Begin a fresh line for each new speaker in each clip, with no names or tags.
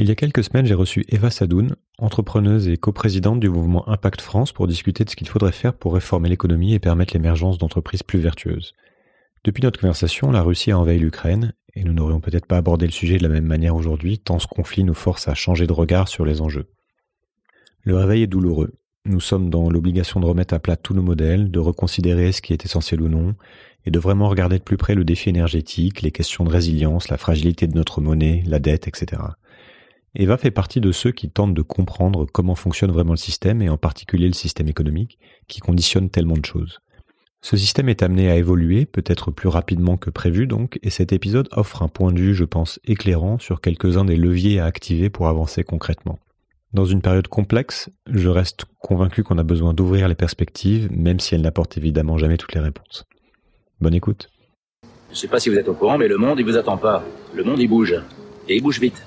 Il y a quelques semaines, j'ai reçu Eva Sadoun, entrepreneuse et coprésidente du mouvement Impact France pour discuter de ce qu'il faudrait faire pour réformer l'économie et permettre l'émergence d'entreprises plus vertueuses. Depuis notre conversation, la Russie a envahi l'Ukraine et nous n'aurions peut-être pas abordé le sujet de la même manière aujourd'hui tant ce conflit nous force à changer de regard sur les enjeux. Le réveil est douloureux. Nous sommes dans l'obligation de remettre à plat tous nos modèles, de reconsidérer ce qui est essentiel ou non, et de vraiment regarder de plus près le défi énergétique, les questions de résilience, la fragilité de notre monnaie, la dette, etc. Eva fait partie de ceux qui tentent de comprendre comment fonctionne vraiment le système et en particulier le système économique qui conditionne tellement de choses. Ce système est amené à évoluer, peut-être plus rapidement que prévu donc, et cet épisode offre un point de vue, je pense, éclairant sur quelques-uns des leviers à activer pour avancer concrètement. Dans une période complexe, je reste convaincu qu'on a besoin d'ouvrir les perspectives, même si elles n'apportent évidemment jamais toutes les réponses. Bonne écoute.
Je ne sais pas si vous êtes au courant, mais le monde, il vous attend pas. Le monde, il bouge. Et il bouge vite.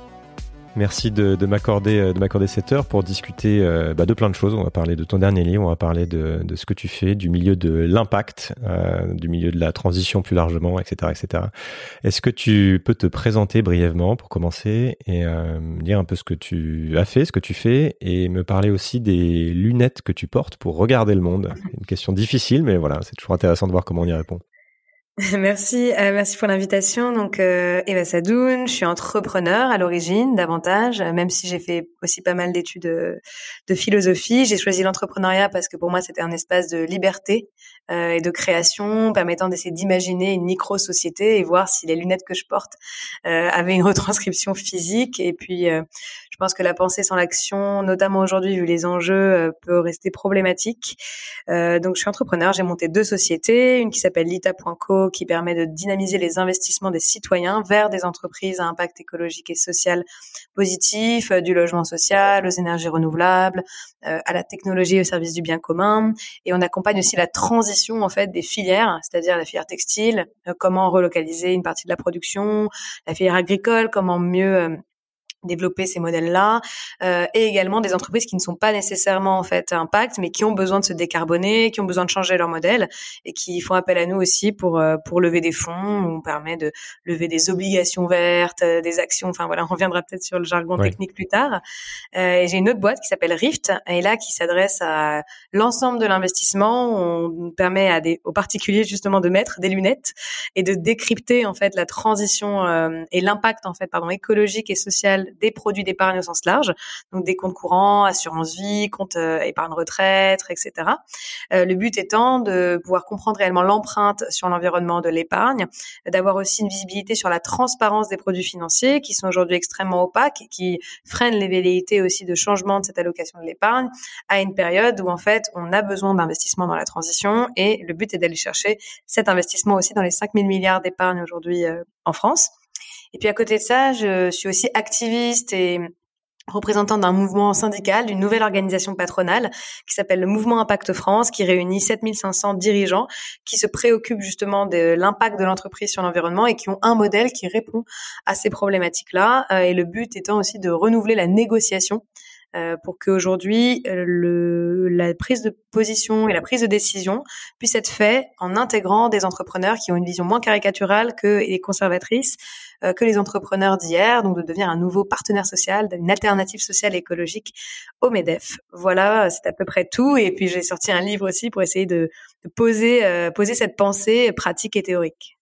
Merci de, m'accorder de m'accorder cette heure pour discuter euh, bah, de plein de choses. On va parler de ton dernier livre, on va parler de, ce que tu fais, du milieu de l'impact, euh, du milieu de la transition plus largement, etc., etc. Est-ce que tu peux te présenter brièvement pour commencer et euh, me dire un peu ce que tu as fait, ce que tu fais, et me parler aussi des lunettes que tu portes pour regarder le monde? Une question difficile, mais voilà, c'est toujours intéressant de voir comment on y répond.
Merci, euh, merci pour l'invitation. Donc, euh, Eva Sadoun, je suis entrepreneur à l'origine, davantage, même si j'ai fait aussi pas mal d'études de, de, philosophie. J'ai choisi l'entrepreneuriat parce que pour moi, c'était un espace de liberté euh, et de création, permettant d'essayer d'imaginer une micro-société et voir si les lunettes que je porte euh, avaient une retranscription physique. Et puis, euh, je pense que la pensée sans l'action, notamment aujourd'hui vu les enjeux, peut rester problématique. donc, je suis entrepreneur. J'ai monté deux sociétés, une qui s'appelle Lita.co, qui permet de dynamiser les investissements des citoyens vers des entreprises à impact écologique et social positif, du logement social, aux énergies renouvelables, à la technologie au service du bien commun. Et on accompagne aussi la transition en fait des filières, c'est-à-dire la filière textile, euh, comment relocaliser une partie de la production, la filière agricole, comment mieux euh, développer ces modèles-là, euh, et également des entreprises qui ne sont pas nécessairement en fait impact, mais qui ont besoin de se décarboner, qui ont besoin de changer leur modèle, et qui font appel à nous aussi pour euh, pour lever des fonds. On permet de lever des obligations vertes, euh, des actions. Enfin voilà, on reviendra peut-être sur le jargon technique plus tard. Euh, et j'ai une autre boîte qui s'appelle Rift, et là qui s'adresse à l'ensemble de l'investissement. On permet à des aux particuliers justement de mettre des lunettes et de décrypter en fait la transition euh, et l'impact en fait pardon écologique et social des produits d'épargne au sens large, donc des comptes courants, assurance vie, compte euh, épargne retraite, etc. Euh, le but étant de pouvoir comprendre réellement l'empreinte sur l'environnement de l'épargne, d'avoir aussi une visibilité sur la transparence des produits financiers qui sont aujourd'hui extrêmement opaques et qui freinent les velléités aussi de changement de cette allocation de l'épargne à une période où en fait on a besoin d'investissement dans la transition et le but est d'aller chercher cet investissement aussi dans les 5000 milliards d'épargne aujourd'hui euh, en France. Et puis à côté de ça, je suis aussi activiste et représentant d'un mouvement syndical, d'une nouvelle organisation patronale qui s'appelle le Mouvement Impact France, qui réunit 7500 dirigeants qui se préoccupent justement de l'impact de l'entreprise sur l'environnement et qui ont un modèle qui répond à ces problématiques-là. Euh, et le but étant aussi de renouveler la négociation euh, pour qu'aujourd'hui le, la prise de position et la prise de décision puisse être faite en intégrant des entrepreneurs qui ont une vision moins caricaturale que les conservatrices, euh, que les entrepreneurs d'hier, donc de devenir un nouveau partenaire social, une alternative sociale et écologique au MEDEF. Voilà, c'est à peu près tout. Et puis j'ai sorti un livre aussi pour essayer de, de poser, euh, poser cette pensée pratique et théorique.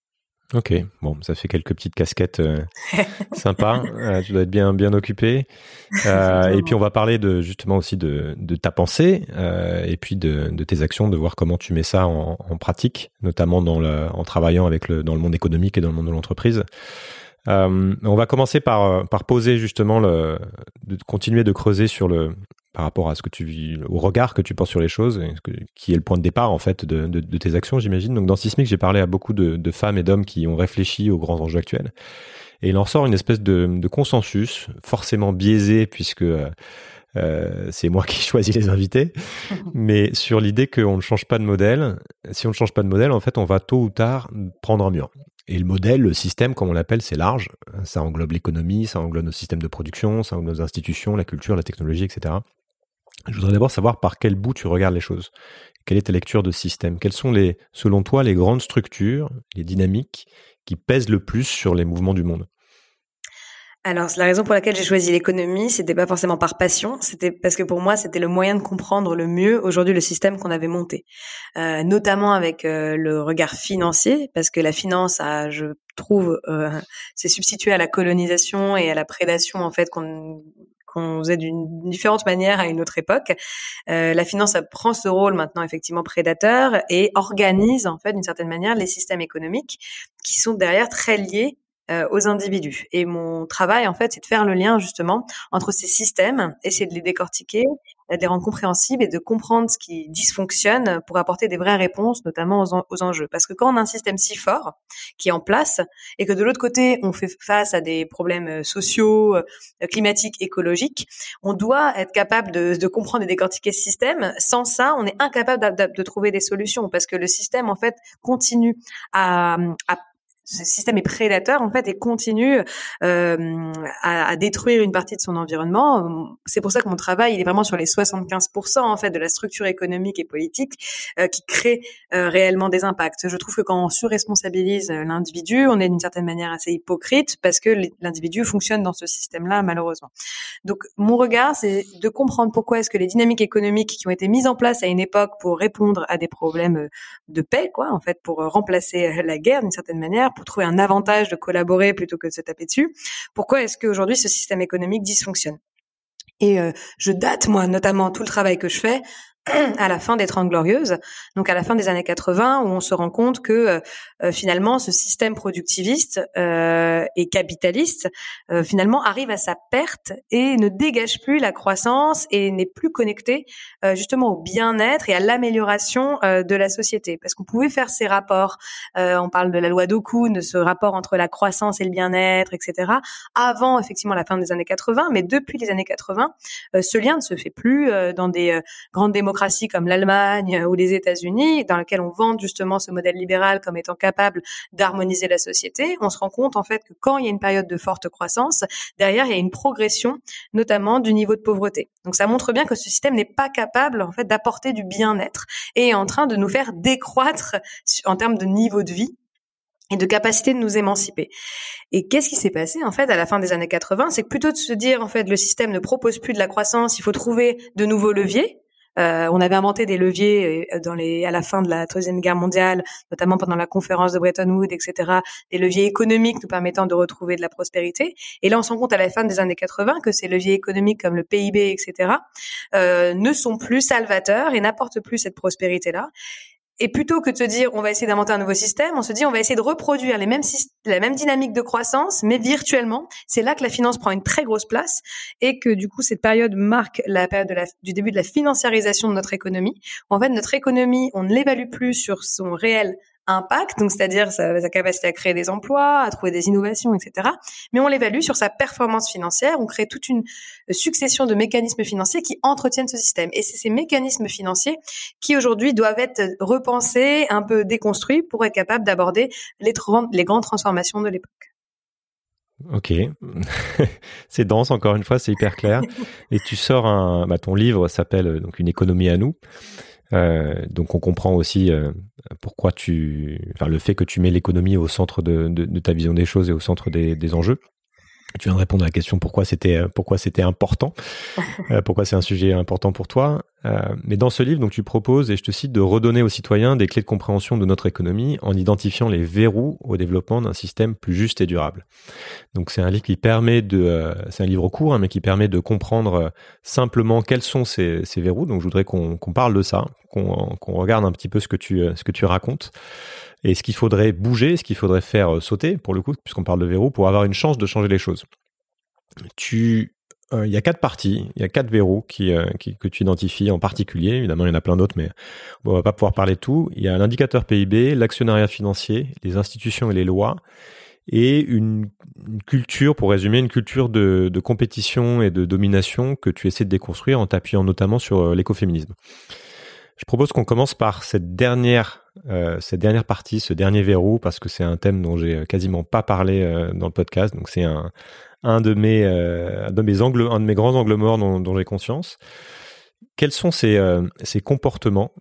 Ok, bon, ça fait quelques petites casquettes euh, sympas. tu dois être bien bien occupé. et puis on va parler de justement aussi de, de ta pensée et puis de, de, tes actions, de voir comment tu mets ça en, en pratique, notamment dans le, en travaillant avec le dans le monde économique et dans le monde de l'entreprise. Euh, on va commencer par, euh, par poser justement le, de continuer de creuser sur le par rapport à ce que tu au regard que tu portes sur les choses, qui est le point de départ en fait de, de, de tes actions, j'imagine. Donc dans Sismic, j'ai parlé à beaucoup de, de femmes et d'hommes qui ont réfléchi aux grands enjeux actuels, et il en sort une espèce de, de consensus, forcément biaisé puisque euh, Euh, c'est moi qui choisis les invités. Mais sur l'idée qu'on ne change pas de modèle, si on ne change pas de modèle, en fait, on va tôt ou tard prendre un mur. Et le modèle, le système, comme on l'appelle, c'est large. Ça englobe l'économie, ça englobe nos systèmes de production, ça englobe nos institutions, la culture, la technologie, etc. Je voudrais d'abord savoir par quel bout tu regardes les choses. Quelle est ta lecture de système? Quelles sont, les, selon toi, les grandes structures, les dynamiques qui pèsent le plus sur les mouvements du monde?
Alors, la raison pour laquelle j'ai choisi l'économie, c'était pas forcément par passion, c'était parce que pour moi, c'était le moyen de comprendre le mieux aujourd'hui le système qu'on avait monté, euh, notamment avec euh, le regard financier, parce que la finance je trouve, euh, s'est substituée à la colonisation et à la prédation en fait qu'on faisait d'une différente manière à une autre époque. Euh, la finance prend ce rôle maintenant effectivement prédateur et organise en fait d'une certaine manière les systèmes économiques qui sont derrière très liés euh, aux individus. Et mon travail, en fait, c'est de faire le lien justement entre ces systèmes, essayer de les décortiquer, de les rendre compréhensibles et de comprendre ce qui dysfonctionne pour apporter des vraies réponses, notamment aux, enjeux. Parce que quand on a un système si fort qui est en place et que de l'autre côté, on fait face à des problèmes euh, sociaux, euh, climatiques, écologiques, on doit être capable de, de comprendre et décortiquer ce système. Sans ça, on est incapable de, de trouver des solutions parce que le système, en fait, continue à, à ce système est prédateur en fait et continue euh, à, à, détruire une partie de son environnement. C'est pour ça que mon travail il est vraiment sur les 75% en fait de la structure économique et politique euh, qui crée euh, réellement des impacts. Je trouve que quand on surresponsabilise l'individu, on est d'une certaine manière assez hypocrite parce que l'individu fonctionne dans ce système-là malheureusement. Donc mon regard c'est de comprendre pourquoi est-ce que les dynamiques économiques qui ont été mises en place à une époque pour répondre à des problèmes de paix quoi en fait pour remplacer la guerre d'une certaine manière pour trouver un avantage de collaborer plutôt que de se taper dessus. Pourquoi est-ce qu'aujourd'hui ce système économique dysfonctionne? Et euh, je date moi notamment tout le travail que je fais à la fin des Trente Glorieuses, donc à la fin des années 80, où on se rend compte que euh, euh, finalement ce système productiviste euh, et capitaliste euh, finalement arrive à sa perte et ne dégage plus la croissance et n'est plus connecté justement au bien-être et à l'amélioration de la société. Parce qu'on pouvait faire ces rapports, on parle de la loi d'Okun, de ce rapport entre la croissance et le bien-être, etc. Avant effectivement la fin des années 80, mais depuis les années 80, ce lien ne se fait plus dans des grandes démocraties comme l'Allemagne ou les États-Unis, dans lequel on vend justement ce modèle libéral comme étant capable d'harmoniser la société, on se rend compte en fait que quand il y a une période de forte croissance, derrière il y a une progression, notamment du niveau de pauvreté. Donc ça montre bien que ce système n'est pas capable en fait d'apporter du bien-être et est en train de nous faire décroître en termes de niveau de vie et de capacité de nous émanciper. Et qu'est-ce qui s'est passé en fait à la fin des années 80 C'est que plutôt de se dire en fait le système ne propose plus de la croissance, il faut trouver de nouveaux leviers. Euh, on avait inventé des leviers euh, dans les, à la fin de la Troisième Guerre mondiale, notamment pendant la conférence de Bretton Woods, etc., des leviers économiques nous permettant de retrouver de la prospérité. Et là, on se rend compte à la fin des années 80 que ces leviers économiques comme le PIB, etc., euh, ne sont plus salvateurs et n'apportent plus cette prospérité-là. Et plutôt que de se dire on va essayer d'inventer un nouveau système, on se dit on va essayer de reproduire les mêmes la même dynamique de croissance, mais virtuellement. C'est là que la finance prend une très grosse place et que du coup cette période marque la période de la, du début de la financiarisation de notre économie. En fait notre économie, on ne l'évalue plus sur son réel impact, donc c'est-à-dire sa, capacité à créer des emplois, à trouver des innovations, etc. Mais on l'évalue sur sa performance financière. On crée toute une succession de mécanismes financiers qui entretiennent ce système. Et c'est ces mécanismes financiers qui aujourd'hui doivent être repensés, un peu déconstruits pour être capables d'aborder les, grandes transformations de l'époque.
Ok, c'est dense encore une fois, c'est hyper clair. Et tu sors un, bah, ton livre s'appelle euh, donc une économie à nous. Euh, donc on comprend aussi euh, pourquoi tu, enfin le fait que tu mets l'économie au centre de, de, ta vision des choses et au centre des enjeux. Tu viens de répondre à la question pourquoi c'était euh, pourquoi c'était important, euh, pourquoi c'est un sujet important pour toi. Euh, mais dans ce livre, donc tu proposes et je te cite de redonner aux citoyens des clés de compréhension de notre économie en identifiant les verrous au développement d'un système plus juste et durable. Donc c'est un livre qui permet de, c'est un livre court hein, mais qui permet de comprendre simplement quels sont ces, ces verrous. Donc je voudrais qu'on parle de ça, qu'on regarde un petit peu ce que tu ce que tu racontes et ce qu'il faudrait bouger, ce qu'il faudrait faire euh, sauter, pour le coup, puisqu'on parle de verrou, pour avoir une chance de changer les choses. Tu, euh, il y a quatre parties, il y a quatre verrous qui, euh, qui, que tu identifies en particulier. Évidemment, il y en a plein d'autres, mais on va pas pouvoir parler de tout. Il y a l'indicateur PIB, l'actionnariat financier, les institutions et les lois, et une, culture, pour résumer, une culture de, de, compétition et de domination que tu essaies de déconstruire en t'appuyant notamment sur l'écoféminisme. Je propose qu'on commence par cette dernière, euh, cette dernière partie, ce dernier verrou, parce que c'est un thème dont j'ai quasiment pas parlé euh, dans le podcast. Donc c'est un, un de mes, euh, de mes angles, un de mes grands angles morts dont, j'ai conscience. Quels sont ces, euh, ces comportements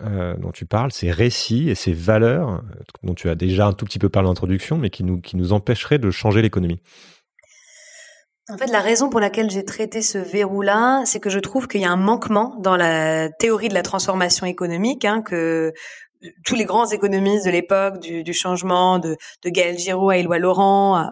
euh, dont tu parles, ces récits et ces valeurs dont tu as déjà un tout petit peu parlé en introduction, mais qui nous, qui nous empêcheraient de changer l'économie?
En fait, la raison pour laquelle j'ai traité ce verrou-là, c'est que je trouve qu'il y a un manquement dans la théorie de la transformation économique, hein, que tous les grands économistes de l'époque, du, du, changement, de, de Gaël Giraud à Éloi Laurent,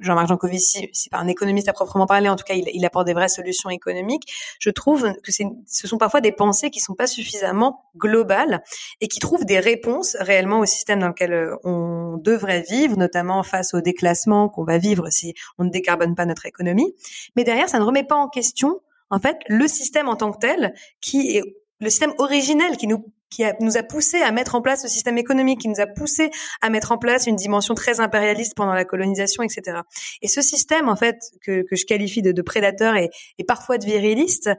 Jean-Marc Jancovici, c'est pas un économiste à proprement parler, en tout cas, il, apporte des vraies solutions économiques. Je trouve que ce sont parfois des pensées qui sont pas suffisamment globales et qui trouvent des réponses réellement au système dans lequel euh, on devrait vivre, notamment face au déclassement qu'on va vivre si on ne décarbone pas notre économie. Mais derrière, ça ne remet pas en question, en fait, le système en tant que tel, qui est le système originel qui nous qui nous a poussé à mettre en place ce système économique, qui nous a poussé à mettre en place une dimension très impérialiste pendant la colonisation, etc. Et ce système, en fait, que, que je qualifie de, de prédateur et, et, parfois de viriliste,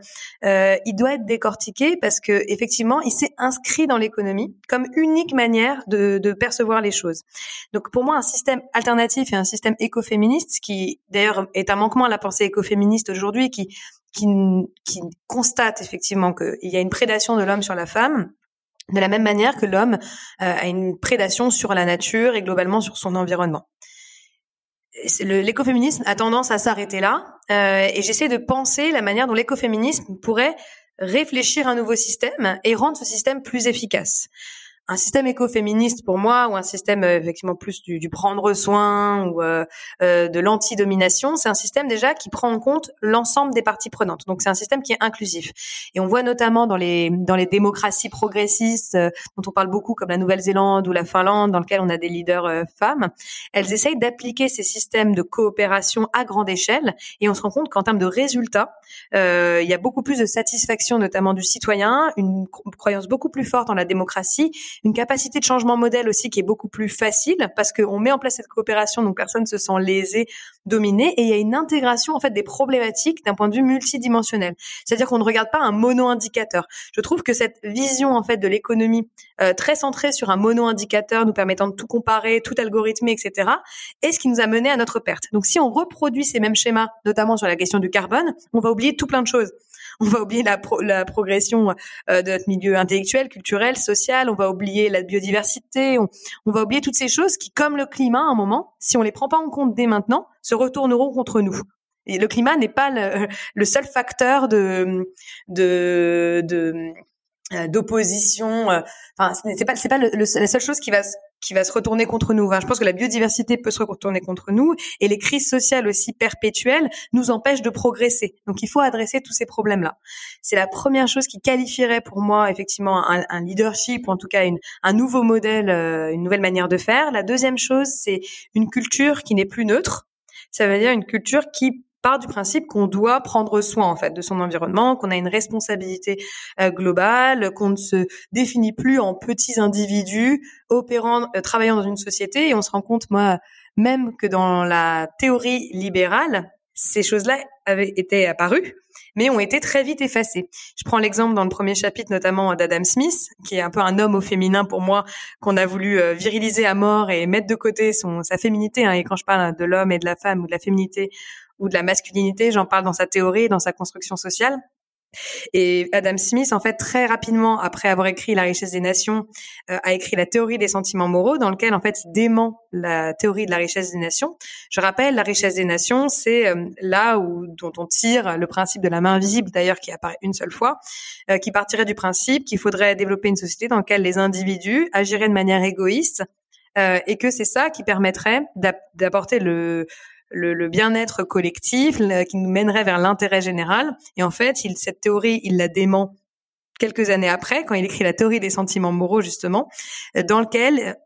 euh, il doit être décortiqué parce que effectivement, il s'est inscrit dans l'économie comme unique manière de, de, percevoir les choses. Donc, pour moi, un système alternatif et un système écoféministe, qui d'ailleurs est un manquement à la pensée écoféministe aujourd'hui, qui qui, constate effectivement qu'il y a une prédation de l'homme sur la femme, de la même manière que l'homme euh, a une prédation sur la nature et globalement sur son environnement. L'écoféminisme a tendance à s'arrêter là, euh, et j'essaie de penser la manière dont l'écoféminisme pourrait réfléchir un nouveau système et rendre ce système plus efficace un système écoféministe pour moi ou un système euh, effectivement plus du, du, prendre soin ou euh, euh, de l'anti-domination, c'est un système déjà qui prend en compte l'ensemble des parties prenantes. Donc c'est un système qui est inclusif. Et on voit notamment dans les dans les démocraties progressistes euh, dont on parle beaucoup comme la Nouvelle-Zélande ou la Finlande dans lequel on a des leaders euh, femmes, elles essayent d'appliquer ces systèmes de coopération à grande échelle et on se rend compte qu'en termes de résultats, il y a beaucoup plus de satisfaction notamment du citoyen, une croyance beaucoup plus forte en la démocratie une capacité de changement modèle aussi qui est beaucoup plus facile parce qu'on met en place cette coopération, donc personne se sent lésé, dominé, et il y a une intégration en fait des problématiques d'un point de vue multidimensionnel. C'est-à-dire qu'on ne regarde pas un mono-indicateur. Je trouve que cette vision en fait de l'économie euh, très centrée sur un mono-indicateur nous permettant de tout comparer, tout algorithmer, etc., est ce qui nous a mené à notre perte. Donc si on reproduit ces mêmes schémas, notamment sur la question du carbone, on va oublier tout plein de choses on va oublier la, la progression euh, de notre milieu intellectuel, culturel, social, on va oublier la biodiversité, on, va oublier toutes ces choses qui, comme le climat, à un moment, si on les prend pas en compte dès maintenant, se retourneront contre nous. Et le climat n'est pas le, le, seul facteur de, de, de d'opposition. Euh, enfin, c'est pas c'est pas le, la seule chose qui va qui va se retourner contre nous. Enfin, je pense que la biodiversité peut se retourner contre nous et les crises sociales aussi perpétuelles nous empêchent de progresser. Donc, il faut adresser tous ces problèmes-là. C'est la première chose qui qualifierait pour moi effectivement un, un leadership ou en tout cas une, un nouveau modèle, euh, une nouvelle manière de faire. La deuxième chose, c'est une culture qui n'est plus neutre. Ça veut dire une culture qui part du principe qu'on doit prendre soin en fait de son environnement, qu'on a une responsabilité euh, globale, qu'on ne se définit plus en petits individus opérant, euh, travaillant dans une société. Et on se rend compte, moi, même que dans la théorie libérale, ces choses-là avaient été apparues, mais ont été très vite effacées. Je prends l'exemple dans le premier chapitre notamment d'Adam Smith, qui est un peu un homme au féminin pour moi, qu'on a voulu euh, viriliser à mort et mettre de côté son, sa féminité. Hein. Et quand je parle de l'homme et de la femme ou de la féminité, ou de la masculinité, j'en parle dans sa théorie, dans sa construction sociale. Et Adam Smith, en fait, très rapidement, après avoir écrit La richesse des nations, euh, a écrit La théorie des sentiments moraux, dans lequel, en fait, il dément la théorie de la richesse des nations. Je rappelle, la richesse des nations, c'est euh, là où dont on tire le principe de la main invisible, d'ailleurs, qui apparaît une seule fois, euh, qui partirait du principe qu'il faudrait développer une société dans laquelle les individus agiraient de manière égoïste, et que c'est ça qui permettrait d'apporter le le, le bien-être collectif, qui nous mènerait vers l'intérêt général. Et en fait, il, cette théorie, il la dément quelques années après, quand il écrit la théorie des sentiments moraux, justement, dans lequel,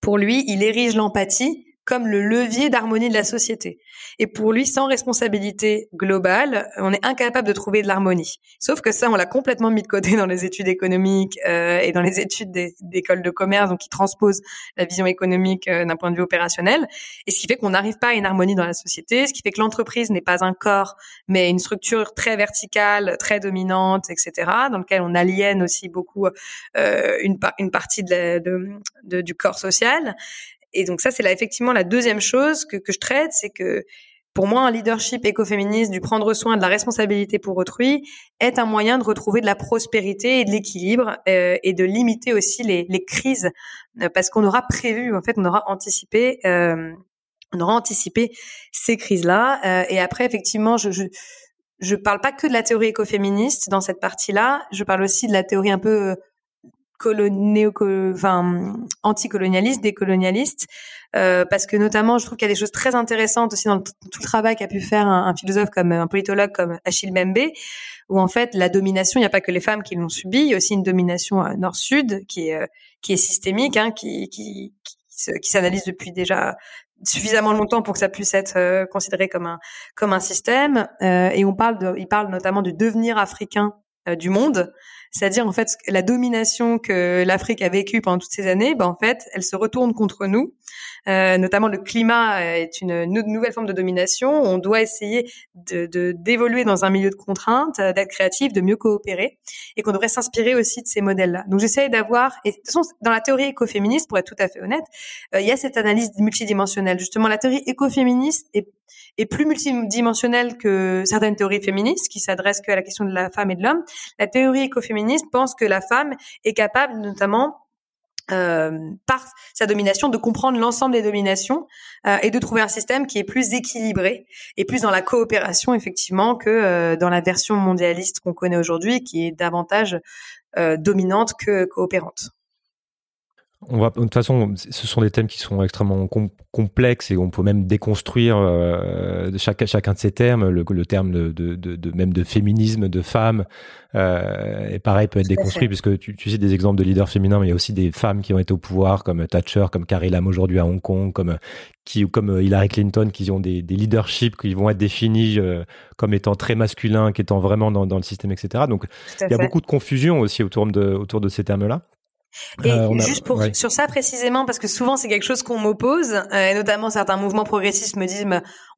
pour lui, il érige l'empathie comme le levier d'harmonie de la société. Et pour lui, sans responsabilité globale, on est incapable de trouver de l'harmonie. Sauf que ça, on l'a complètement mis de côté dans les études économiques euh, et dans les études d'écoles de commerce, donc qui transposent la vision économique euh, d'un point de vue opérationnel. Et ce qui fait qu'on n'arrive pas à une harmonie dans la société, ce qui fait que l'entreprise n'est pas un corps, mais une structure très verticale, très dominante, etc., dans lequel on aliène aussi beaucoup euh, une, une partie de, de, du corps social. Et donc ça, c'est là effectivement la deuxième chose que, que je traite, c'est que pour moi, un leadership écoféministe, du prendre soin de la responsabilité pour autrui, est un moyen de retrouver de la prospérité et de l'équilibre euh, et de limiter aussi les, les crises, euh, parce qu'on aura prévu, en fait, on aura anticipé, euh, on aura anticipé ces crises-là. Euh, et après, effectivement, je, je je parle pas que de la théorie écoféministe dans cette partie-là, je parle aussi de la théorie un peu néo enfin, anticolonialiste, décolonialiste, euh, parce que notamment, je trouve qu'il y a des choses très intéressantes aussi dans tout le travail qu'a pu faire un, philosophe comme un politologue comme Achille Membe, où en fait la domination, il n'y a pas que les femmes qui l'ont subie, il y a aussi une domination euh, nord-sud qui est euh, qui est systémique, hein, qui qui qui, s'analyse depuis déjà suffisamment longtemps pour que ça puisse être euh, considéré comme un comme un système. et on parle de, il parle notamment du devenir africain du monde c'est-à-dire en fait la domination que l'Afrique a vécue pendant toutes ces années, ben en fait, elle se retourne contre nous. Euh, notamment le climat est une, nouvelle forme de domination. On doit essayer de d'évoluer dans un milieu de contraintes, euh, d'être créatif, de mieux coopérer, et qu'on devrait s'inspirer aussi de ces modèles-là. Donc j'essaye d'avoir, et de toute façon dans la théorie écoféministe, pour être tout à fait honnête, euh, il y a cette analyse multidimensionnelle. Justement, la théorie écoféministe est est plus multidimensionnelle que certaines théories féministes qui s'adressent que à la question de la femme et de l'homme. La théorie écoféministe pense que la femme est capable notamment euh, par sa domination, de comprendre l'ensemble des dominations euh, et de trouver un système qui est plus équilibré et plus dans la coopération effectivement que euh, dans la version mondialiste qu'on connaît aujourd'hui, qui est davantage dominante que coopérante.
On va, de toute façon, ce sont des thèmes qui sont extrêmement complexes et on peut même déconstruire euh, chaque, chacun de ces termes. Le, le terme de, de, de, même de féminisme, de femme, euh, et pareil peut être déconstruit puisque tu, tu sais des exemples de leaders féminins, mais il y a aussi des femmes qui ont été au pouvoir comme Thatcher, comme Carrie Lam aujourd'hui à Hong Kong, comme qui comme Hillary Clinton, qui ont des, des leaderships qui vont être définis euh, comme étant très masculins, qui étant vraiment dans, dans le système, etc. Donc il y a beaucoup de confusion aussi autour de autour de ces termes-là.
Et euh, juste pour sur ça précisément, parce que souvent c'est quelque chose qu'on m'oppose, euh, et notamment certains mouvements progressistes me disent,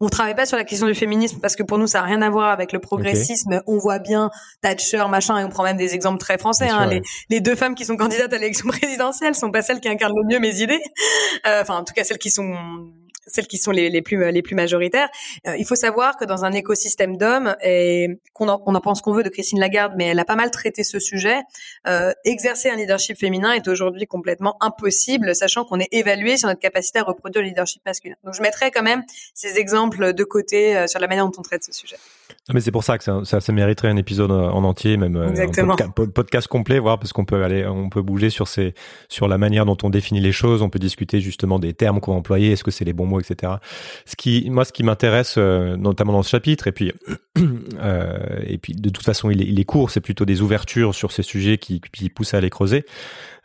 on travaille pas sur la question du féminisme parce que pour nous ça a rien à voir avec le progressisme. On voit bien Thatcher, machin, et on prend même des exemples très français. Hein, les, les, deux femmes qui sont candidates à l'élection présidentielle sont pas celles qui incarnent le mieux mes idées. Euh, enfin, en tout cas celles qui sont celles qui sont les, plus les plus majoritaires. Euh, il faut savoir que dans un écosystème d'hommes et qu'on en, on en pense qu'on veut de Christine Lagarde, mais elle a pas mal traité ce sujet. Euh, exercer un leadership féminin est aujourd'hui complètement impossible, sachant qu'on est évalué sur notre capacité à reproduire le leadership masculin. Donc je mettrai quand même ces exemples de côté euh, sur la manière dont on traite ce sujet.
Mais c'est pour ça que ça, ça, mériterait un épisode euh, en entier, même un podcast complet, voir parce qu'on peut aller, on peut bouger sur ces, sur la manière dont on définit les choses. On peut discuter justement des termes qu'on va employer. Est-ce que c'est les bons etc. Ce qui, moi, ce qui m'intéresse, euh, notamment dans ce chapitre, et puis, euh, et puis, de toute façon, il est, il est court, c'est plutôt des ouvertures sur ces sujets qui, qui poussent à les creuser.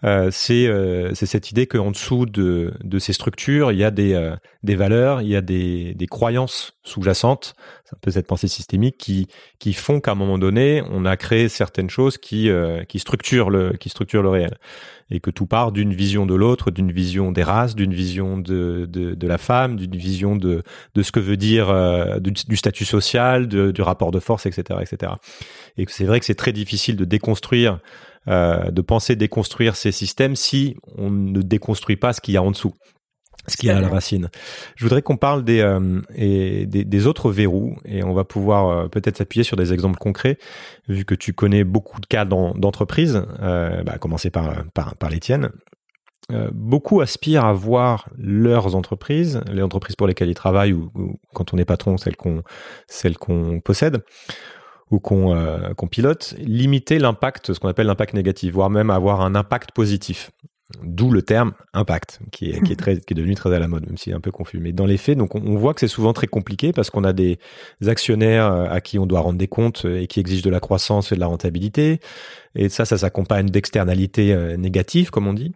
Euh, c'est euh, c'est cette idée qu'en dessous de, de ces structures, il y a des, euh, des valeurs, il y a des, des croyances sous-jacentes, ça peut être pensée systémique, qui, qui font qu'à un moment donné, on a créé certaines choses qui, qui, structurent le, qui structurent le réel. Et que tout part d'une vision de l'autre, d'une vision des races, d'une vision de, de, de, la femme, d'une vision de, de ce que veut dire du, du, statut social, du rapport de force, etc. etc. Et c'est vrai que c'est très difficile de déconstruire euh, de penser déconstruire ces systèmes si on ne déconstruit pas ce qu'il y a en dessous ce qu'il y a à la racine. Je voudrais qu'on parle des, euh, et des, autres verrous et on va pouvoir euh, peut-être s'appuyer sur des exemples concrets vu que tu connais beaucoup de cas d'entreprises, euh, bah, commencer par, par, par les tiennes. beaucoup aspirent à voir leurs entreprises, les entreprises pour lesquelles ils travaillent ou, quand on est patron, celles qu'on celles qu'on possède, ou qu'on euh, pilote, limiter l'impact, ce qu'on appelle l'impact négatif, voire même avoir un impact positif. D'où le terme impact, qui est, qui est, très, qui est devenu très à la mode, même s'il est un peu confus. Mais dans les faits, donc on, voit que c'est souvent très compliqué parce qu'on a des actionnaires euh, à qui on doit rendre des comptes et qui exigent de la croissance et de la rentabilité. Et ça, ça s'accompagne d'externalités euh, négatives, comme on dit.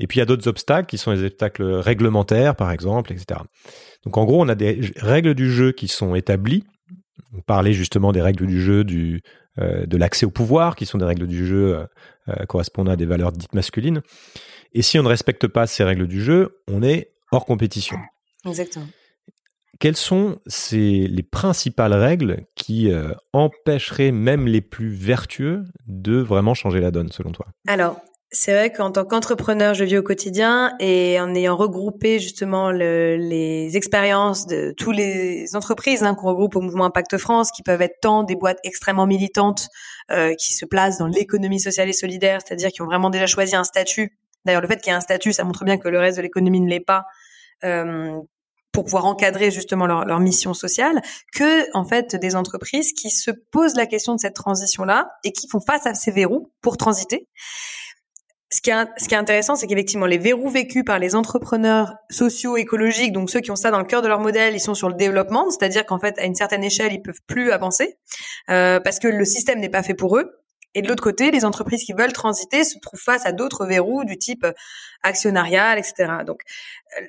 Et puis il y a d'autres obstacles qui sont les obstacles réglementaires, par exemple, etc. Donc en gros, on a des règles du jeu qui sont établies. On parlait justement des règles du jeu du, euh, de l'accès au pouvoir, qui sont des règles du jeu euh, euh, correspondant à des valeurs dites masculines. Et si on ne respecte pas ces règles du jeu, on est hors compétition.
Exactement.
Quelles sont ces, les principales règles qui empêcheraient même les plus vertueux de vraiment changer la donne, selon toi?
Alors, c'est vrai qu'en tant qu'entrepreneur, je vis au quotidien et en ayant regroupé justement le, les expériences de toutes les entreprises hein, qu'on regroupe au mouvement Impact France, qui peuvent être tant des boîtes extrêmement militantes euh, qui se placent dans l'économie sociale et solidaire, c'est-à-dire qui ont vraiment déjà choisi un statut. D'ailleurs, le fait qu'il y ait un statut, ça montre bien que le reste de l'économie ne l'est pas. Euh, pour pouvoir encadrer justement leur, leur, mission sociale, que en fait des entreprises qui se posent la question de cette transition-là et qui font face à ces verrous pour transiter ce qui est, ce qui est intéressant, c'est qu'effectivement, les verrous vécus par les entrepreneurs sociaux, écologiques, donc ceux qui ont ça dans le cœur de leur modèle, ils sont sur le développement, c'est-à-dire qu'en fait, à une certaine échelle, ils peuvent plus avancer euh, parce que le système n'est pas fait pour eux. Et de l'autre côté, les entreprises qui veulent transiter se trouvent face à d'autres verrous du type euh, actionnarial, etc. Donc, euh,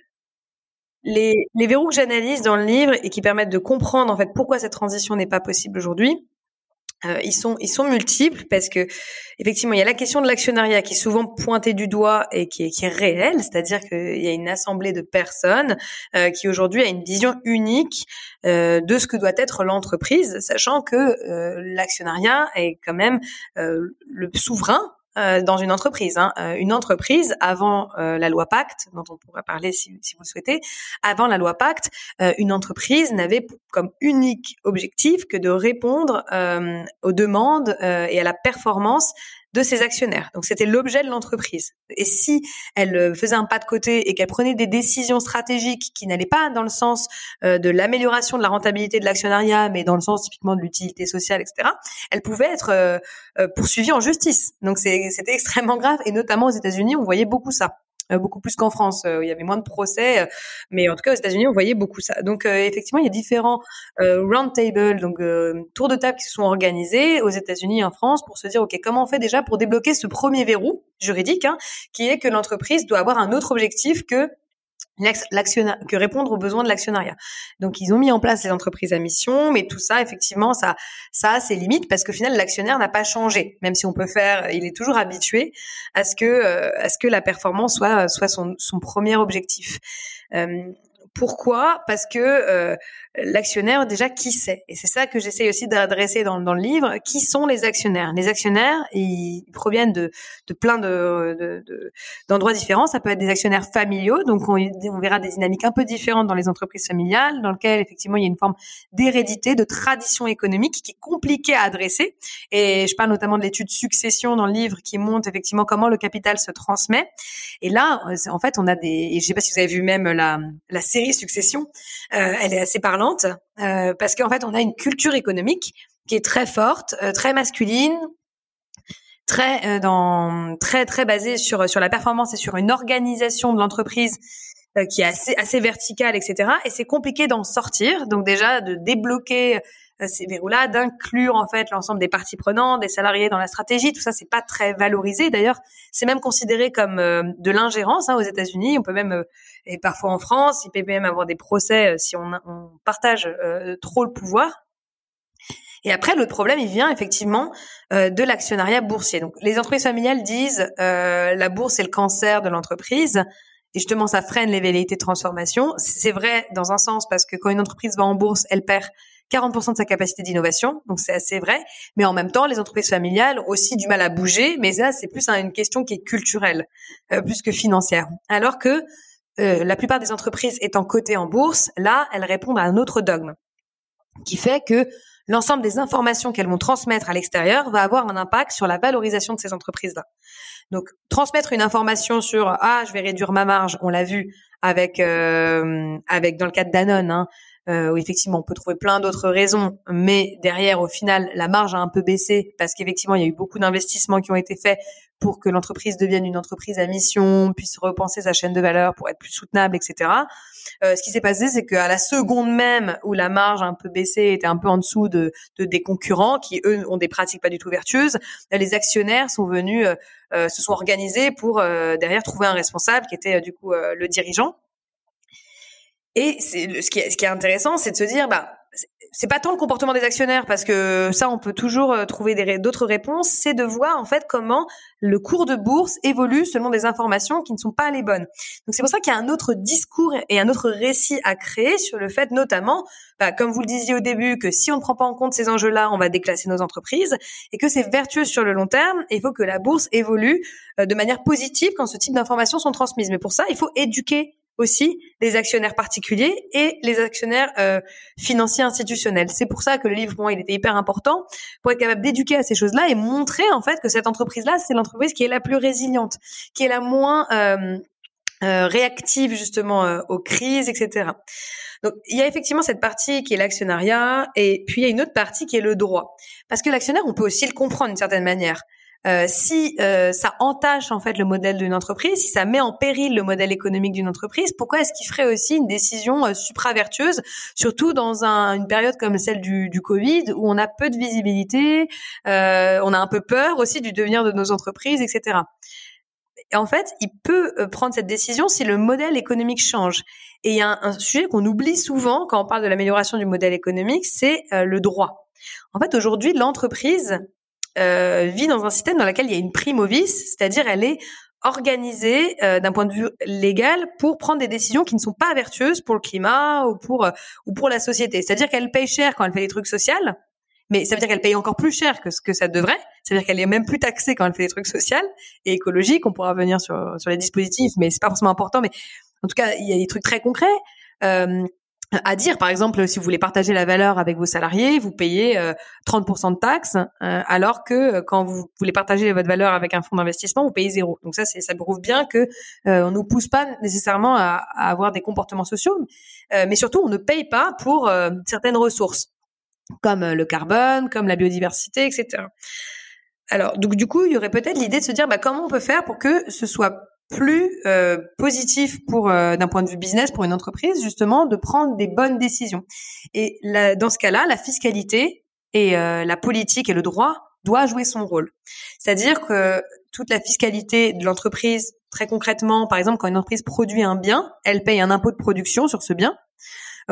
les, les verrous que j'analyse dans le livre et qui permettent de comprendre en fait pourquoi cette transition n'est pas possible aujourd'hui, euh, ils sont ils sont multiples parce que effectivement il y a la question de l'actionnariat qui est souvent pointée du doigt et qui est, qui est réelle, c'est-à-dire qu'il y a une assemblée de personnes euh, qui aujourd'hui a une vision unique euh, de ce que doit être l'entreprise, sachant que euh, l'actionnariat est quand même euh, le souverain euh, dans une entreprise. Hein. Euh, une entreprise, avant euh, la loi Pacte, dont on pourra parler si, vous le souhaitez, avant la loi Pacte, une entreprise n'avait comme unique objectif que de répondre aux demandes et à la performance de ses actionnaires. Donc c'était l'objet de l'entreprise. Et si elle euh, faisait un pas de côté et qu'elle prenait des décisions stratégiques qui n'allaient pas dans le sens euh, de l'amélioration de la rentabilité de l'actionnariat, mais dans le sens typiquement de l'utilité sociale, etc., elle pouvait être euh, poursuivie en justice. Donc c'était extrêmement grave. Et notamment aux États-Unis, on voyait beaucoup ça. Euh, beaucoup plus qu'en France. Euh, il y avait moins de procès, euh, mais en tout cas aux États-Unis, on voyait beaucoup ça. Donc effectivement, il y a différents round tables, donc tours de table qui se sont organisés aux États-Unis et en France pour se dire ok comment on fait déjà pour débloquer ce premier verrou juridique, hein, qui est que l'entreprise doit avoir un autre objectif que que répondre aux besoins de l'actionnariat. Donc ils ont mis en place les entreprises à mission, mais tout ça effectivement ça ça a ses limites parce que finalement l'actionnaire n'a pas changé, même si on peut faire, il est toujours habitué à ce que euh, à ce que la performance soit soit son, son premier objectif. Euh, pourquoi? Parce que euh, l'actionnaire, déjà, qui c'est? Et c'est ça que j'essaie aussi d'adresser dans, dans, le livre. Qui sont les actionnaires? Les actionnaires, ils proviennent de, de plein de, d'endroits différents. Ça peut être des actionnaires familiaux, donc on, on, verra des dynamiques un peu différentes dans les entreprises familiales, dans lesquelles effectivement il y a une forme d'hérédité, de tradition économique qui est compliquée à adresser. Et je parle notamment de l'étude succession dans le livre qui montre effectivement comment le capital se transmet. Et là, en fait, on a des. Et je sais pas si vous avez vu même la, la série Succession, euh, elle est assez parlante euh, parce qu'en fait, on a une culture économique qui est très forte, euh, très masculine, très dans très très basée sur sur la performance et sur une organisation de l'entreprise qui est assez assez verticale, etc. Et c'est compliqué d'en sortir. Donc déjà de débloquer ces verrous-là, d'inclure en fait l'ensemble des parties prenantes, des salariés dans la stratégie. Tout ça, c'est pas très valorisé. D'ailleurs, c'est même considéré comme de l'ingérence hein, aux États-Unis. On peut même et parfois en France, même avoir des procès euh, si on, partage euh, trop le pouvoir. Et après, le problème, il vient effectivement euh, de l'actionnariat boursier. Donc, les entreprises familiales disent euh, la bourse est le cancer de l'entreprise. Et justement, ça freine les velléités de transformation. C'est vrai dans un sens parce que quand une entreprise va en bourse, elle perd 40% de sa capacité d'innovation, donc c'est assez vrai. Mais en même temps, les entreprises familiales ont aussi du mal à bouger, mais ça, c'est plus une question qui est culturelle, plus que financière. Alors que euh, la plupart des entreprises étant cotées en bourse, là, elles répondent à un autre dogme qui fait que l'ensemble des informations qu'elles vont transmettre à l'extérieur va avoir un impact sur la valorisation de ces entreprises-là. Donc, transmettre une information sur ah, je vais réduire ma marge, on l'a vu avec euh, avec dans le cas de Danone, hein, où effectivement on peut trouver plein d'autres raisons, mais derrière au final la marge a un peu baissé parce qu'effectivement il y a eu beaucoup d'investissements qui ont été faits pour que l'entreprise devienne une entreprise à mission, puisse repenser sa chaîne de valeur pour être plus soutenable, etc. Euh, ce qui s'est passé, c'est qu'à la seconde même où la marge a un peu baissé, était un peu en dessous de, de des concurrents qui eux ont des pratiques pas du tout vertueuses, les actionnaires sont venus, euh, euh, se sont organisés pour derrière trouver un responsable qui était du coup le dirigeant. Et c'est ce qui est, ce qui est intéressant, c'est de se dire, bah c'est pas tant le comportement des actionnaires parce que ça on peut toujours euh, trouver d'autres réponses, c'est de voir en fait comment le cours de bourse évolue selon des informations qui ne sont pas les bonnes. Donc c'est pour ça qu'il y a un autre discours et un autre récit à créer sur le fait notamment, bah, comme vous le disiez au début, que si on ne prend pas en compte ces enjeux-là, on va déclasser nos entreprises et que c'est vertueux sur le long terme. Il faut que la bourse évolue euh, de manière positive quand ce type d'informations sont transmises. Mais pour ça, il faut éduquer aussi les actionnaires particuliers et les actionnaires euh, financiers institutionnels. C'est pour ça que le livre, pour moi, il était hyper important pour être capable d'éduquer à ces choses-là et montrer en fait que cette entreprise-là, c'est l'entreprise qui est la plus résiliente, qui est la moins euh, euh, réactive justement aux crises, etc. Donc il y a effectivement cette partie qui est l'actionnariat et puis il y a une autre partie qui est le droit. Parce que l'actionnaire, on peut aussi le comprendre d'une certaine manière. Euh, si euh, ça entache en fait le modèle d'une entreprise, si ça met en péril le modèle économique d'une entreprise, pourquoi est-ce qu'il ferait aussi une décision euh, supra-vertueuse, surtout dans un, une période comme celle du, du, Covid où on a peu de visibilité, euh, on a un peu peur aussi du devenir de nos entreprises, etc. Et en fait, il peut prendre cette décision si le modèle économique change. Et il y a un, un sujet qu'on oublie souvent quand on parle de l'amélioration du modèle économique, c'est le droit. En fait, aujourd'hui, l'entreprise, euh, vit dans un système dans lequel il y a une prime vice, c'est-à-dire elle est organisée euh, d'un point de vue légal pour prendre des décisions qui ne sont pas vertueuses pour le climat ou pour euh, ou pour la société. C'est-à-dire qu'elle paye cher quand elle fait des trucs sociaux, mais ça veut dire qu'elle paye encore plus cher que ce que ça devrait. C'est-à-dire qu'elle est même plus taxée quand elle fait des trucs sociaux et écologiques. On pourra revenir sur sur les dispositifs, mais c'est pas forcément important. Mais en tout cas, il y a des trucs très concrets. Euh, à dire. Par exemple, si vous voulez partager la valeur avec vos salariés, vous payez 30% euh, de taxes, euh, alors que euh, quand vous voulez partager votre valeur avec un fonds d'investissement, vous payez zéro. Donc ça, ça prouve bien que on nous pousse pas nécessairement à, avoir des comportements sociaux, mais surtout on ne paye pas pour certaines ressources comme le carbone, comme la biodiversité, etc. Alors, donc du coup, il y aurait peut-être l'idée de se dire, bah, comment on peut faire pour que ce soit plus euh, positif pour euh, d'un point de vue business pour une entreprise justement de prendre des bonnes décisions. Et dans ce cas-là, la fiscalité et euh, la politique et le droit doivent jouer son rôle. C'est-à-dire que toute la fiscalité de l'entreprise, très concrètement, par exemple, quand une entreprise produit un bien, elle paye un impôt de production sur ce bien.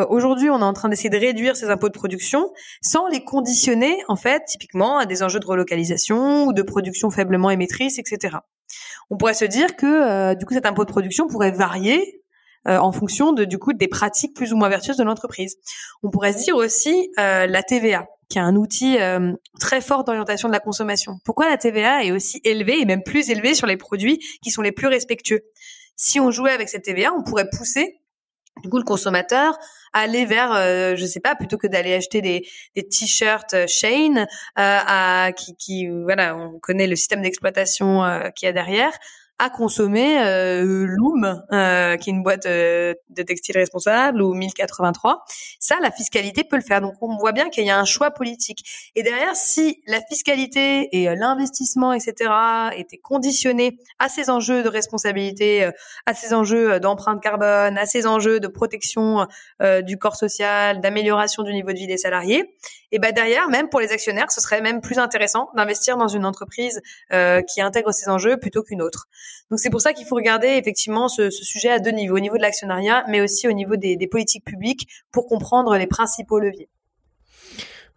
Aujourd'hui, on est en train d'essayer de réduire ces impôts de production sans les conditionner, en fait, typiquement à des enjeux de relocalisation ou de production faiblement émettrice, etc on pourrait se dire que euh, du coup cet impôt de production pourrait varier euh, en fonction de du coup des pratiques plus ou moins vertueuses de l'entreprise. On pourrait se dire aussi euh, la TVA qui est un outil très fort d'orientation de la consommation. Pourquoi la TVA est aussi élevée et même plus élevée sur les produits qui sont les plus respectueux? Si on jouait avec cette TVA, on pourrait pousser du coup le consommateur aller vers euh, je sais pas plutôt que d'aller acheter des t-shirts euh, Shane euh, qui qui voilà on connaît le système d'exploitation euh, qu'il y a derrière à consommer euh, Loom, euh, qui est une boîte euh, de textile responsable, ou 1083. Ça, la fiscalité peut le faire. Donc, on voit bien qu'il y a un choix politique. Et derrière, si la fiscalité et euh, l'investissement, etc., étaient conditionnés à ces enjeux de responsabilité, euh, à ces enjeux d'empreinte carbone, à ces enjeux de protection du corps social, d'amélioration du niveau de vie des salariés, et ben derrière, même pour les actionnaires, ce serait même plus intéressant d'investir dans une entreprise euh, qui intègre ces enjeux plutôt qu'une autre. Donc c'est pour ça qu'il faut regarder effectivement ce, sujet à deux niveaux, au niveau de l'actionnariat, mais aussi au niveau des, politiques publiques pour comprendre les principaux leviers.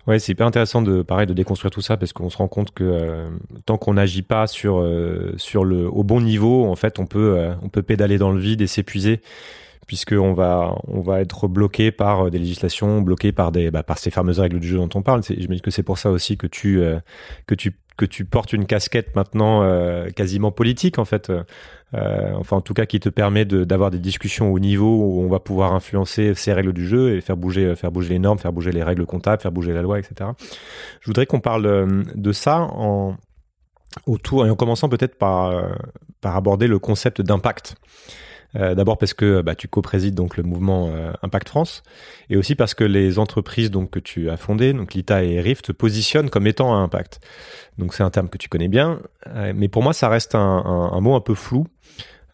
Ouais, c'est hyper intéressant de pareil de déconstruire tout ça parce qu'on se rend compte que euh, tant qu'on n'agit pas sur euh, sur le au bon niveau, en fait, on peut euh, on peut pédaler dans le vide et s'épuiser puisqu'on va, on va être bloqué par des législations, bloqué par, des, bah, par ces fameuses règles du jeu dont on parle. Je me dis que c'est pour ça aussi que tu, que tu, que tu portes une casquette maintenant euh, quasiment politique, en fait. Euh, enfin, en tout cas, qui te permet d'avoir des discussions au niveau où on va pouvoir influencer ces règles du jeu et faire bouger, faire bouger les normes, faire bouger les règles comptables, faire bouger la loi, etc. Je voudrais qu'on parle de ça en autour et en commençant peut-être par, par aborder le concept d'impact. Euh, D'abord parce que bah, tu co-présides donc le mouvement euh, Impact France, et aussi parce que les entreprises donc que tu as fondées, donc Lita et Rift, te positionnent comme étant un impact. Donc c'est un terme que tu connais bien, euh, mais pour moi ça reste un, un, un mot un peu flou.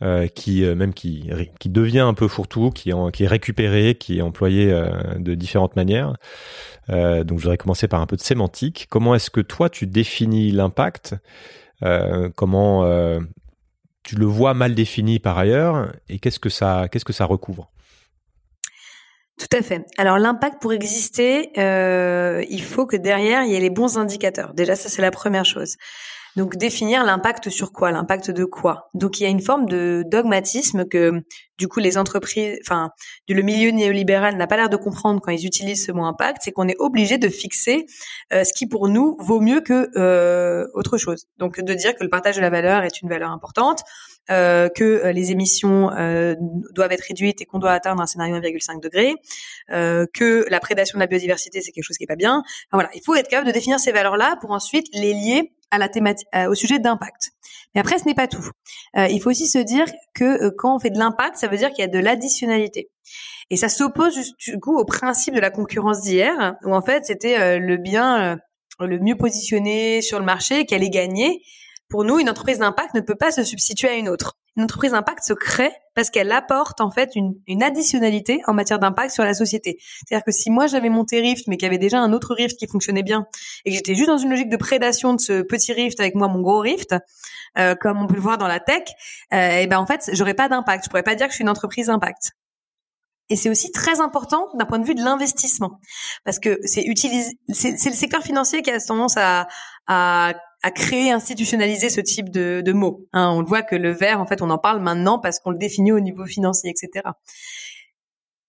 Euh, qui même qui, qui devient un peu fourre-tout, qui, qui est récupéré, qui est employé de différentes manières. donc je voudrais commencer par un peu de sémantique. Comment est-ce que toi tu définis l'impact? Comment tu le vois mal défini par ailleurs et qu'est-ce que ça qu'est-ce que ça recouvre?
Tout à fait. Alors l'impact pour exister, euh, il faut que derrière il y ait les bons indicateurs. Déjà ça c'est la première chose. Donc définir l'impact sur quoi, l'impact de quoi? Donc il y a une forme de dogmatisme que du coup les entreprises, enfin le milieu néolibéral n'a pas l'air de comprendre quand ils utilisent ce mot impact, c'est qu'on est obligé de fixer euh, ce qui pour nous vaut mieux que euh, autre chose. Donc de dire que le partage de la valeur est une valeur importante, euh, que euh, les émissions euh, doivent être réduites et qu'on doit atteindre un scénario 1,5 degré, euh, que la prédation de la biodiversité c'est quelque chose qui est pas bien. Voilà, il faut être capable de définir ces valeurs-là pour ensuite les lier à la thématique, au sujet d'impact. Mais après, ce n'est pas tout. il faut aussi se dire que quand on fait de l'impact, ça veut dire qu'il y a de l'additionnalité. Et ça s'oppose du coup au principe de la concurrence d'hier, où en fait c'était le bien le mieux positionné sur le marché qui allait gagner. Pour nous, une entreprise d'impact ne peut pas se substituer à une autre. Une entreprise d'impact se crée parce qu'elle apporte en fait une, une additionnalité en matière d'impact sur la société. C'est-à-dire que si moi j'avais monté Rift, mais qu'il y avait déjà un autre Rift qui fonctionnait bien, et que j'étais juste dans une logique de prédation de ce petit Rift avec moi mon gros Rift, euh, comme on peut le voir dans la tech, euh, et ben en fait j'aurais pas d'impact. Je pourrais pas dire que je suis une entreprise d'impact. Et c'est aussi très important d'un point de vue de l'investissement, parce que c'est c'est le secteur financier qui a tendance à, à à créer, institutionnaliser ce type de, mots. Hein, on voit que le vert, en fait, on en parle maintenant parce qu'on le définit au niveau financier, etc.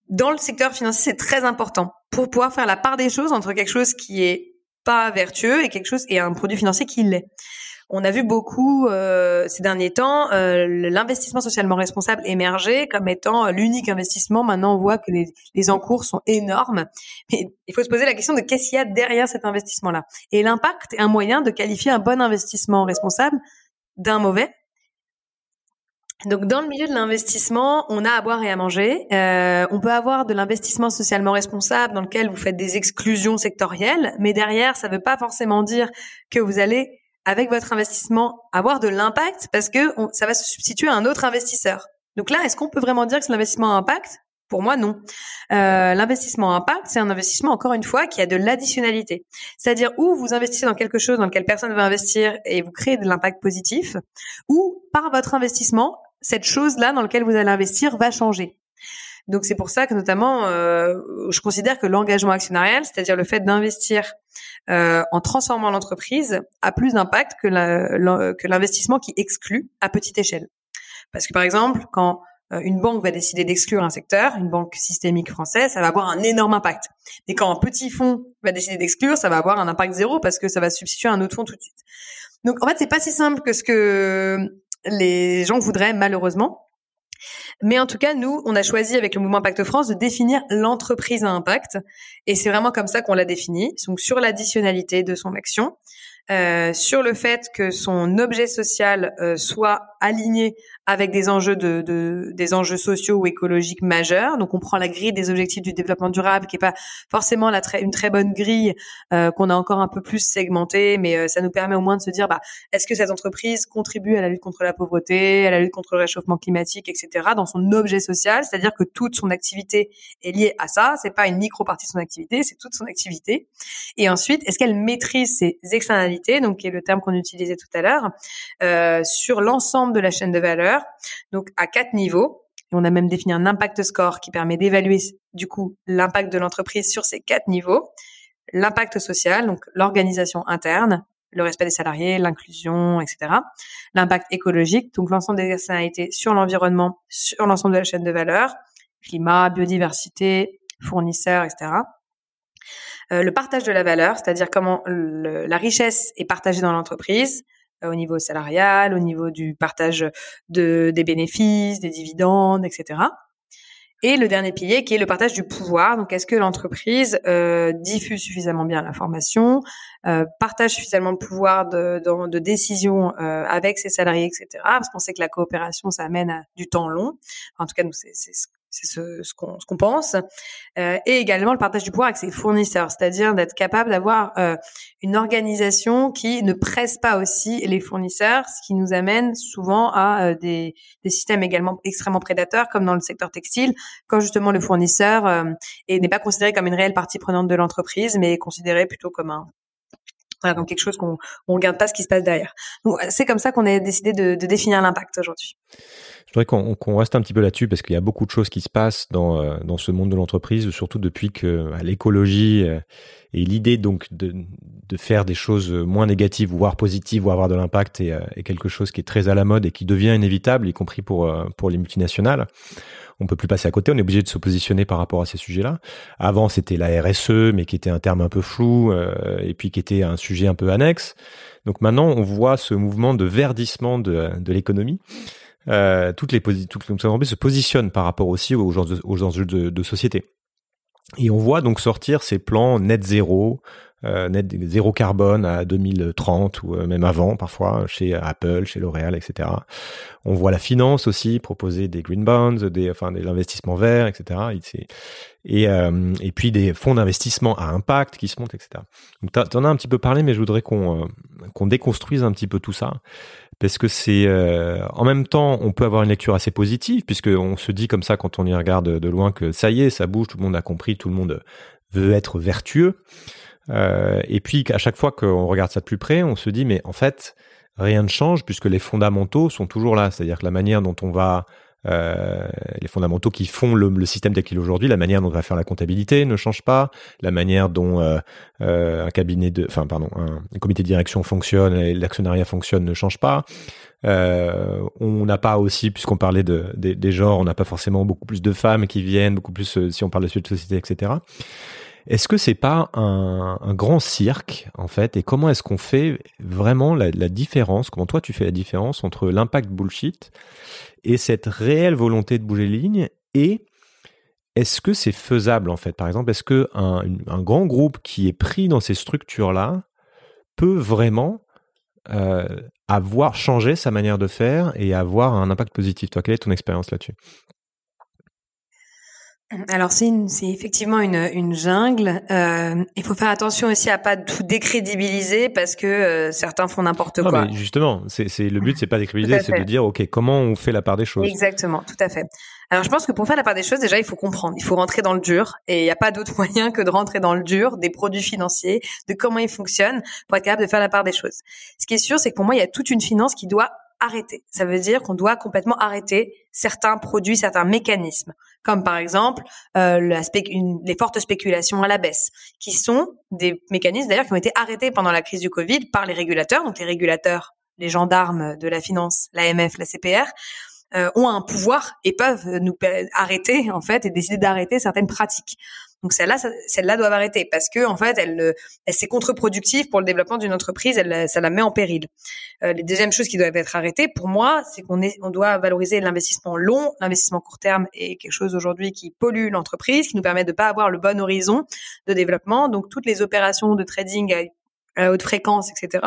Dans le secteur financier, c'est très important pour pouvoir faire la part des choses entre quelque chose qui est pas vertueux et quelque chose et un produit financier qui l'est on a vu beaucoup euh, ces derniers temps euh, l'investissement socialement responsable émerger comme étant euh, l'unique investissement. Maintenant, on voit que les, les encours sont énormes. Mais il faut se poser la question de qu'est-ce qu'il y a derrière cet investissement-là. Et l'impact est un moyen de qualifier un bon investissement responsable d'un mauvais. Donc dans le milieu de l'investissement, on a à boire et à manger. Euh, on peut avoir de l'investissement socialement responsable dans lequel vous faites des exclusions sectorielles, mais derrière, ça ne veut pas forcément dire que vous allez avec votre investissement avoir de l'impact parce que ça va se substituer à un autre investisseur. Donc là, est-ce qu'on peut vraiment dire que c'est l'investissement à impact? Pour moi, non. Euh, l'investissement à impact, c'est un investissement, encore une fois, qui a de l'additionnalité. C'est-à-dire où vous investissez dans quelque chose dans lequel personne ne veut investir et vous créez de l'impact positif, ou par votre investissement, cette chose-là dans laquelle vous allez investir va changer. Donc c'est pour ça que notamment, euh, je considère que l'engagement actionnarial, c'est-à-dire le fait d'investir euh, en transformant l'entreprise, a plus d'impact que l'investissement qui exclut à petite échelle. Parce que par exemple, quand euh, une banque va décider d'exclure un secteur, une banque systémique française, ça va avoir un énorme impact. Mais quand un petit fonds va décider d'exclure, ça va avoir un impact zéro parce que ça va substituer un autre fonds tout de suite. Donc en fait, c'est pas si simple que ce que les gens voudraient malheureusement. Mais en tout cas, nous, on a choisi avec le mouvement Impact France de définir l'entreprise à impact. Et c'est vraiment comme ça qu'on l'a défini. Donc sur l'additionnalité de son action, euh, sur le fait que son objet social euh, soit aligné avec des enjeux de, de, des enjeux sociaux ou écologiques majeurs. Donc on prend la grille des objectifs du développement durable, qui est pas forcément la très, une très bonne grille euh, qu'on a encore un peu plus segmentée, mais euh, ça nous permet au moins de se dire bah est-ce que cette entreprise contribue à la lutte contre la pauvreté, à la lutte contre le réchauffement climatique, etc. Dans son objet social, c'est-à-dire que toute son activité est liée à ça. C'est pas une micro partie de son activité, c'est toute son activité. Et ensuite, est-ce qu'elle maîtrise ses externalités, donc qui est le terme qu'on utilisait tout à l'heure, euh, sur l'ensemble de la chaîne de valeur donc à quatre niveaux. on a même défini un impact score qui permet d'évaluer du coup l'impact de l'entreprise sur ces quatre niveaux. L'impact social, donc l'organisation interne, le respect des salariés, l'inclusion, etc. L'impact écologique, donc l'ensemble des externalités sur l'environnement, sur l'ensemble de la chaîne de valeur, climat, biodiversité, fournisseurs, etc. Euh, le partage de la valeur, c'est-à-dire comment la richesse est partagée dans l'entreprise, au niveau salarial, au niveau du partage de, des bénéfices, des dividendes, etc. Et le dernier pilier qui est le partage du pouvoir. Donc, est-ce que l'entreprise euh, diffuse suffisamment bien l'information, euh, partage suffisamment de pouvoir de, décision euh, avec ses salariés, etc. Parce qu'on sait que la coopération, ça amène à du temps long. en tout cas, c'est ce c'est ce, qu'on pense, euh, et également le partage du pouvoir avec ses fournisseurs, c'est-à-dire d'être capable d'avoir euh, une organisation qui ne presse pas aussi les fournisseurs, ce qui nous amène souvent à euh, des, des systèmes également extrêmement prédateurs, comme dans le secteur textile, quand justement le fournisseur euh, n'est pas considéré comme une réelle partie prenante de l'entreprise, mais est considéré plutôt comme un voilà, donc quelque chose qu'on on regarde pas ce qui se passe derrière. Donc c'est comme ça qu'on a décidé de, définir l'impact aujourd'hui.
Je voudrais qu'on reste un petit peu là-dessus parce qu'il y a beaucoup de choses qui se passent dans, euh, dans ce monde de l'entreprise, surtout depuis que l'écologie euh, et l'idée donc de, de faire des choses moins négatives, voire positives, ou avoir de l'impact est, euh, est, quelque chose qui est très à la mode et qui devient inévitable, y compris pour, pour les multinationales. On peut plus passer à côté, on est obligé de se positionner par rapport à ces sujets-là. Avant, c'était la RSE, mais qui était un terme un peu flou et puis qui était un sujet un peu annexe. Donc maintenant, on voit ce mouvement de verdissement de, de l'économie euh, toutes les toutes les entreprises se positionnent par rapport aussi aux, aux enjeux de, de, société. Et on voit donc sortir ces plans net zéro, euh, net zéro carbone à 2030 ou euh, même avant parfois chez Apple, chez L'Oréal, etc. On voit la finance aussi proposer des green bonds, des enfin des investissements verts, etc. Et euh, et puis des fonds d'investissement à impact qui se montent, etc. Donc t'en as un petit peu parlé, mais je voudrais qu'on euh, qu'on déconstruise un petit peu tout ça parce que c'est euh, en même temps on peut avoir une lecture assez positive puisque on se dit comme ça quand on y regarde de loin que ça y est ça bouge tout le monde a compris tout le monde veut être vertueux euh, et puis à chaque fois qu'on regarde ça de plus près on se dit mais en fait rien ne change puisque les fondamentaux sont toujours là c'est-à-dire que la manière dont on va euh, les fondamentaux qui font le, le système tel aujourd'hui, la manière dont on va faire la comptabilité ne change pas, la manière dont euh, euh, un cabinet de, enfin pardon, un, comité de direction fonctionne, l'actionnariat fonctionne ne change pas. Euh, on n'a pas aussi, puisqu'on parlait de, des genres, on n'a pas forcément beaucoup plus de femmes qui viennent, beaucoup plus euh, si on parle de de société, etc. Est-ce que c'est pas un, grand cirque en fait? Et comment est-ce qu'on fait vraiment la, différence? Comment toi tu fais la différence entre l'impact bullshit et cette réelle volonté de bouger les lignes? Et est-ce que c'est faisable en fait? Par exemple, est-ce que un, un, grand groupe qui est pris dans ces structures-là peut vraiment euh, avoir changé sa manière de faire et avoir un impact positif? Toi, quelle est ton expérience là-dessus?
Alors c'est effectivement une, une jungle. Euh, il faut faire attention aussi à pas tout décrédibiliser parce que euh, certains font n'importe quoi.
Mais justement, c'est le but, c'est pas décrédibiliser, c'est de dire ok comment on fait la part des choses?
Exactement, tout à fait. Alors je pense que pour faire la part des choses, déjà il faut comprendre, il faut rentrer dans le dur et il n'y a pas d'autre moyen que de rentrer dans le dur des produits financiers, de comment ils fonctionnent pour être capable de faire la part des choses. Ce qui est sûr, c'est que pour moi il y a toute une finance qui doit arrêter. Ça veut dire qu'on doit complètement arrêter certains produits, certains mécanismes, comme par exemple euh, une, les fortes spéculations à la baisse, qui sont des mécanismes d'ailleurs qui ont été arrêtés pendant la crise du Covid par les régulateurs, donc les régulateurs, les gendarmes de la finance, l'AMF, la CPR, euh, ont un pouvoir et peuvent nous arrêter en fait et décider d'arrêter certaines pratiques. Donc celle-là, celle-là doivent arrêter parce que en fait, elle, elle c'est contre-productif pour le développement d'une entreprise. Elle, ça la met en péril. Euh, les deuxièmes choses qui doivent être arrêtées, pour moi, c'est qu'on est, on doit valoriser l'investissement long. L'investissement court terme est quelque chose aujourd'hui qui pollue l'entreprise, qui nous permet de pas avoir le bon horizon de développement. Donc toutes les opérations de trading à haute fréquence, etc.,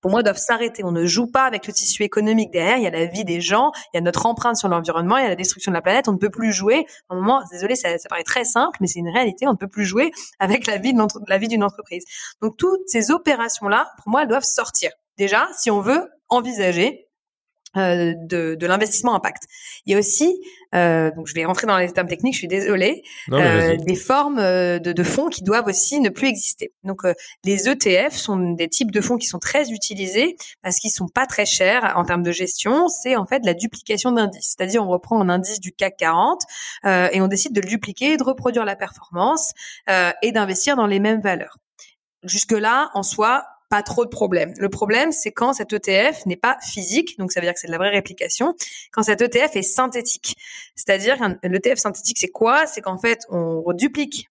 pour moi, doivent s'arrêter. On ne joue pas avec le tissu économique derrière. Il y a la vie des gens, il y a notre empreinte sur l'environnement, il y a la destruction de la planète. On ne peut plus jouer. À un moment, désolé, ça, paraît très simple, mais c'est une réalité. On ne peut plus jouer avec la vie de la vie d'une entreprise. Donc, toutes ces opérations-là, pour moi, elles doivent sortir. Déjà, si on veut envisager euh, de, de l'investissement impact. Il y a aussi, euh, donc je vais rentrer dans les termes techniques, je suis désolée, euh, des formes euh, de, de, fonds qui doivent aussi ne plus exister. Donc euh, les ETF sont des types de fonds qui sont très utilisés parce qu'ils sont pas très chers en termes de gestion. C'est en fait la duplication d'indices, c'est-à-dire on reprend un indice du CAC 40 et on décide de le dupliquer, de reproduire la performance et d'investir dans les mêmes valeurs. Jusque là, en soi, pas trop de problèmes. Le problème, c'est quand cet ETF n'est pas physique, donc ça veut dire que c'est de la vraie réplication, quand cet ETF est synthétique. C'est-à-dire l'ETF synthétique, c'est quoi? C'est qu'en fait, on duplique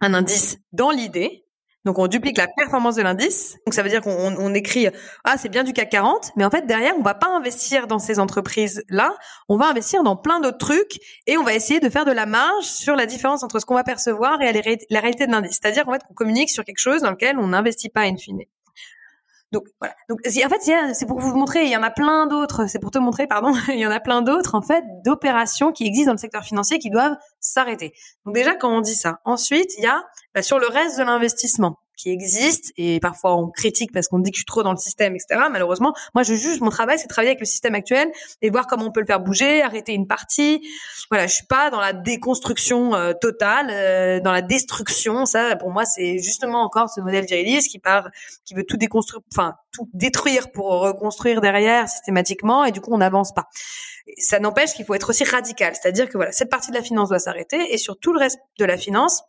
un indice dans l'idée, Donc on duplique la performance de l'indice. Donc ça veut dire qu'on on écrit ah c'est bien du CAC 40, mais en fait derrière on va pas investir dans ces entreprises là, on va investir dans plein d'autres trucs et on va essayer de faire de la marge sur la différence entre ce qu'on va percevoir et la réalité de l'indice. C'est-à-dire en fait qu'on communique sur quelque chose dans lequel on n'investit pas in fine. Donc voilà. Donc en fait, c'est pour vous montrer, il y en a plein d'autres. C'est pour te montrer, pardon, il y en a plein d'autres en fait d'opérations qui existent dans le secteur financier qui doivent s'arrêter. Donc déjà quand on dit ça, ensuite il y a bah, sur le reste de l'investissement qui existe et parfois on critique parce qu'on dit que je suis trop dans le système, etc. Malheureusement, moi je juge mon travail, c'est travailler avec le système actuel et voir comment on peut le faire bouger, arrêter une partie. Voilà, je suis pas dans la déconstruction euh, totale, euh, dans la destruction. Ça, pour moi, c'est justement encore ce modèle viriliste qui part, qui veut tout déconstruire, enfin tout détruire pour reconstruire derrière systématiquement et du coup on n'avance pas. Ça n'empêche qu'il faut être aussi radical, c'est-à-dire que voilà, cette partie de la finance doit s'arrêter et sur tout le reste de la finance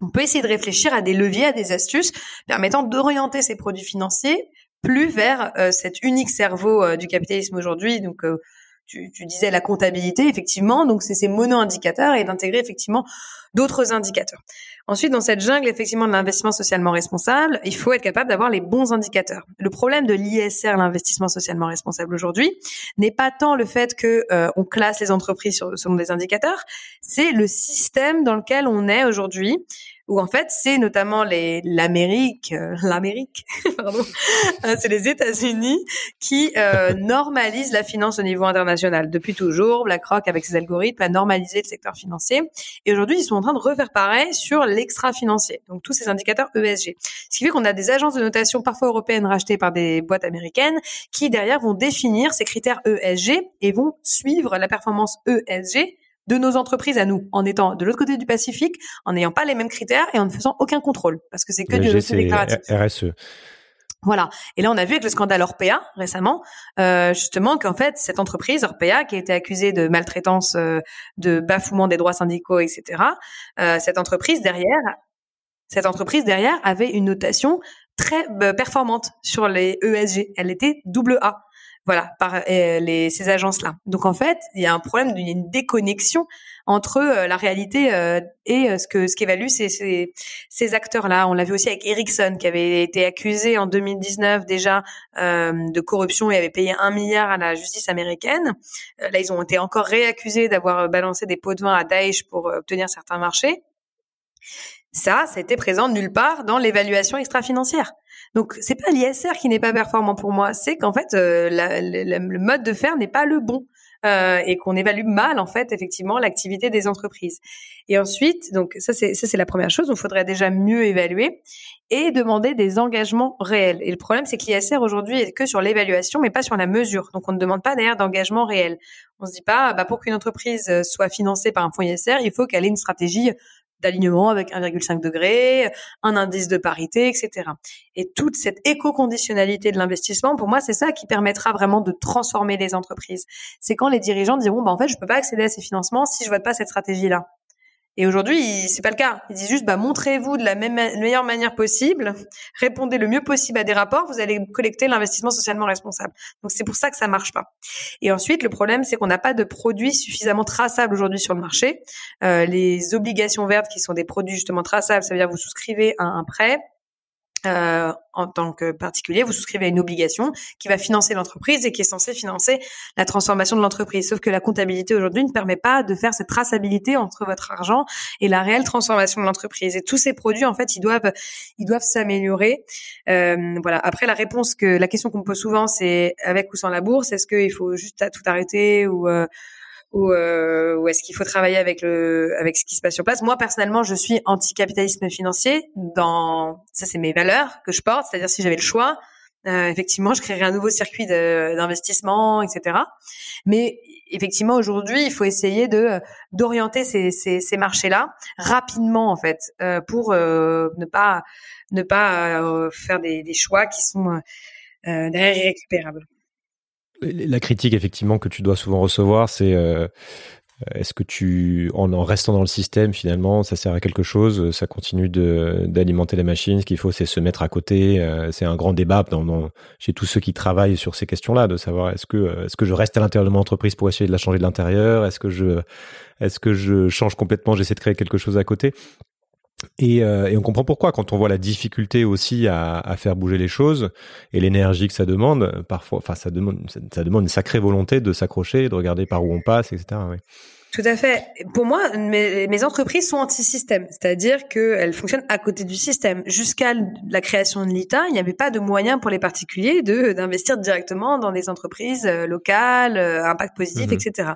on peut essayer de réfléchir à des leviers, à des astuces permettant d'orienter ces produits financiers plus vers euh, cet unique cerveau euh, du capitalisme aujourd'hui. Euh, tu, tu, disais la comptabilité, effectivement. Donc, c'est ces mono-indicateurs et d'intégrer effectivement d'autres indicateurs. Ensuite, dans cette jungle, effectivement, de l'investissement socialement responsable, il faut être capable d'avoir les bons indicateurs. Le problème de l'ISR, l'investissement socialement responsable aujourd'hui, n'est pas tant le fait que on classe les entreprises selon des indicateurs, c'est le système dans lequel on est aujourd'hui où en fait c'est notamment les l'Amérique, euh, l'Amérique, pardon, euh, c'est les États-Unis qui euh, normalisent la finance au niveau international depuis toujours. BlackRock avec ses algorithmes a normalisé le secteur financier et aujourd'hui ils sont en train de refaire pareil sur l'extra financier. Donc tous ces indicateurs ESG, ce qui fait qu'on a des agences de notation parfois européennes rachetées par des boîtes américaines qui derrière vont définir ces critères ESG et vont suivre la performance ESG de nos entreprises à nous, en étant de l'autre côté du Pacifique, en n'ayant pas les mêmes critères et en ne faisant aucun contrôle, parce que c'est que du déclaratif.
RSE.
Voilà. Et là, on a vu avec le scandale Orpea récemment, euh, justement, qu'en fait, cette entreprise Orpea, qui a été accusée de maltraitance, euh, de bafouement des droits syndicaux, etc., euh, cette entreprise derrière, cette entreprise derrière avait une notation très performante sur les ESG. Elle était double A voilà, par euh, les, ces agences-là. Donc en fait, il y a un problème, il y a une déconnexion entre euh, la réalité euh, et ce que ce qu'évaluent ces, ces, ces acteurs-là. On l'a vu aussi avec Ericsson, qui avait été accusé en 2019 déjà de corruption et avait payé un milliard à la justice américaine. là, ils ont été encore réaccusés d'avoir balancé des pots de vin à Daesh pour obtenir certains marchés. Ça, ça a été présent nulle part dans l'évaluation extra-financière. Donc c'est pas l'ISR qui n'est pas performant pour moi, c'est qu'en fait euh, le mode de faire n'est pas le bon. Euh, et qu'on évalue mal en fait effectivement l'activité des entreprises. Et ensuite, donc ça c'est ça c'est la première chose, il faudrait déjà mieux évaluer et demander des engagements réels. Et le problème c'est que l'ISR aujourd'hui est que sur l'évaluation mais pas sur la mesure. Donc on ne demande pas d'ailleurs d'engagement réel. On se dit pas bah pour qu'une entreprise soit financée par un fonds ISR, il faut qu'elle ait une stratégie d'alignement avec 1,5 degré, un indice de parité, etc. Et toute cette éco-conditionnalité de l'investissement, pour moi, c'est ça qui permettra vraiment de transformer les entreprises. C'est quand les dirigeants diront, bah, en fait, je peux pas accéder à ces financements si je vote pas cette stratégie-là. Et aujourd'hui, c'est pas le cas. Ils disent juste, bah, montrez-vous de la même, meilleure manière possible, répondez le mieux possible à des rapports, vous allez collecter l'investissement socialement responsable. Donc c'est pour ça que ça marche pas. Et ensuite, le problème, c'est qu'on n'a pas de produits suffisamment traçables aujourd'hui sur le marché. Euh, les obligations vertes, qui sont des produits justement traçables, ça veut dire vous souscrivez à un prêt, euh, en tant que particulier, vous souscrivez à une obligation qui va financer l'entreprise et qui est censée financer la transformation de l'entreprise. Sauf que la comptabilité aujourd'hui ne permet pas de faire cette traçabilité entre votre argent et la réelle transformation de l'entreprise. Et tous ces produits, en fait, ils doivent, ils doivent s'améliorer. Euh, voilà. Après, la réponse que la question qu'on me pose souvent, c'est avec ou sans la bourse. Est-ce qu'il faut juste tout arrêter ou euh, ou, euh, ou est-ce qu'il faut travailler avec le avec ce qui se passe sur place? Moi personnellement, je suis anti-capitalisme financier. Dans ça, c'est mes valeurs que je porte. C'est-à-dire si j'avais le choix, euh, effectivement, je créerais un nouveau circuit d'investissement, etc. Mais effectivement, aujourd'hui, il faut essayer de d'orienter ces, ces, ces marchés-là rapidement, en fait, euh, pour euh, ne pas ne pas euh, faire des, des, choix qui sont euh, derrière irrécupérables.
La critique effectivement que tu dois souvent recevoir, c'est euh, est-ce que tu, en, restant dans le système finalement, ça sert à quelque chose, ça continue d'alimenter la machine, ce qu'il faut c'est se mettre à côté. Euh, c'est un grand débat chez tous ceux qui travaillent sur ces questions-là, de savoir est-ce que euh, est-ce que je reste à l'intérieur de mon entreprise pour essayer de la changer de l'intérieur, est-ce que je est-ce que je change complètement, j'essaie de créer quelque chose à côté? Et, euh, et, on comprend pourquoi quand on voit la difficulté aussi à, à faire bouger les choses et l'énergie que ça demande. Parfois, enfin, ça demande, ça demande une sacrée volonté de s'accrocher, de regarder par où on passe, etc.
Tout à fait. Pour moi, mes, mes entreprises sont anti-système, c'est-à-dire qu'elles fonctionnent à côté du système. Jusqu'à la création de l'ITA, il n'y avait pas de moyens pour les particuliers de d'investir directement dans des entreprises euh, locales, euh, impact positif, mhm. etc.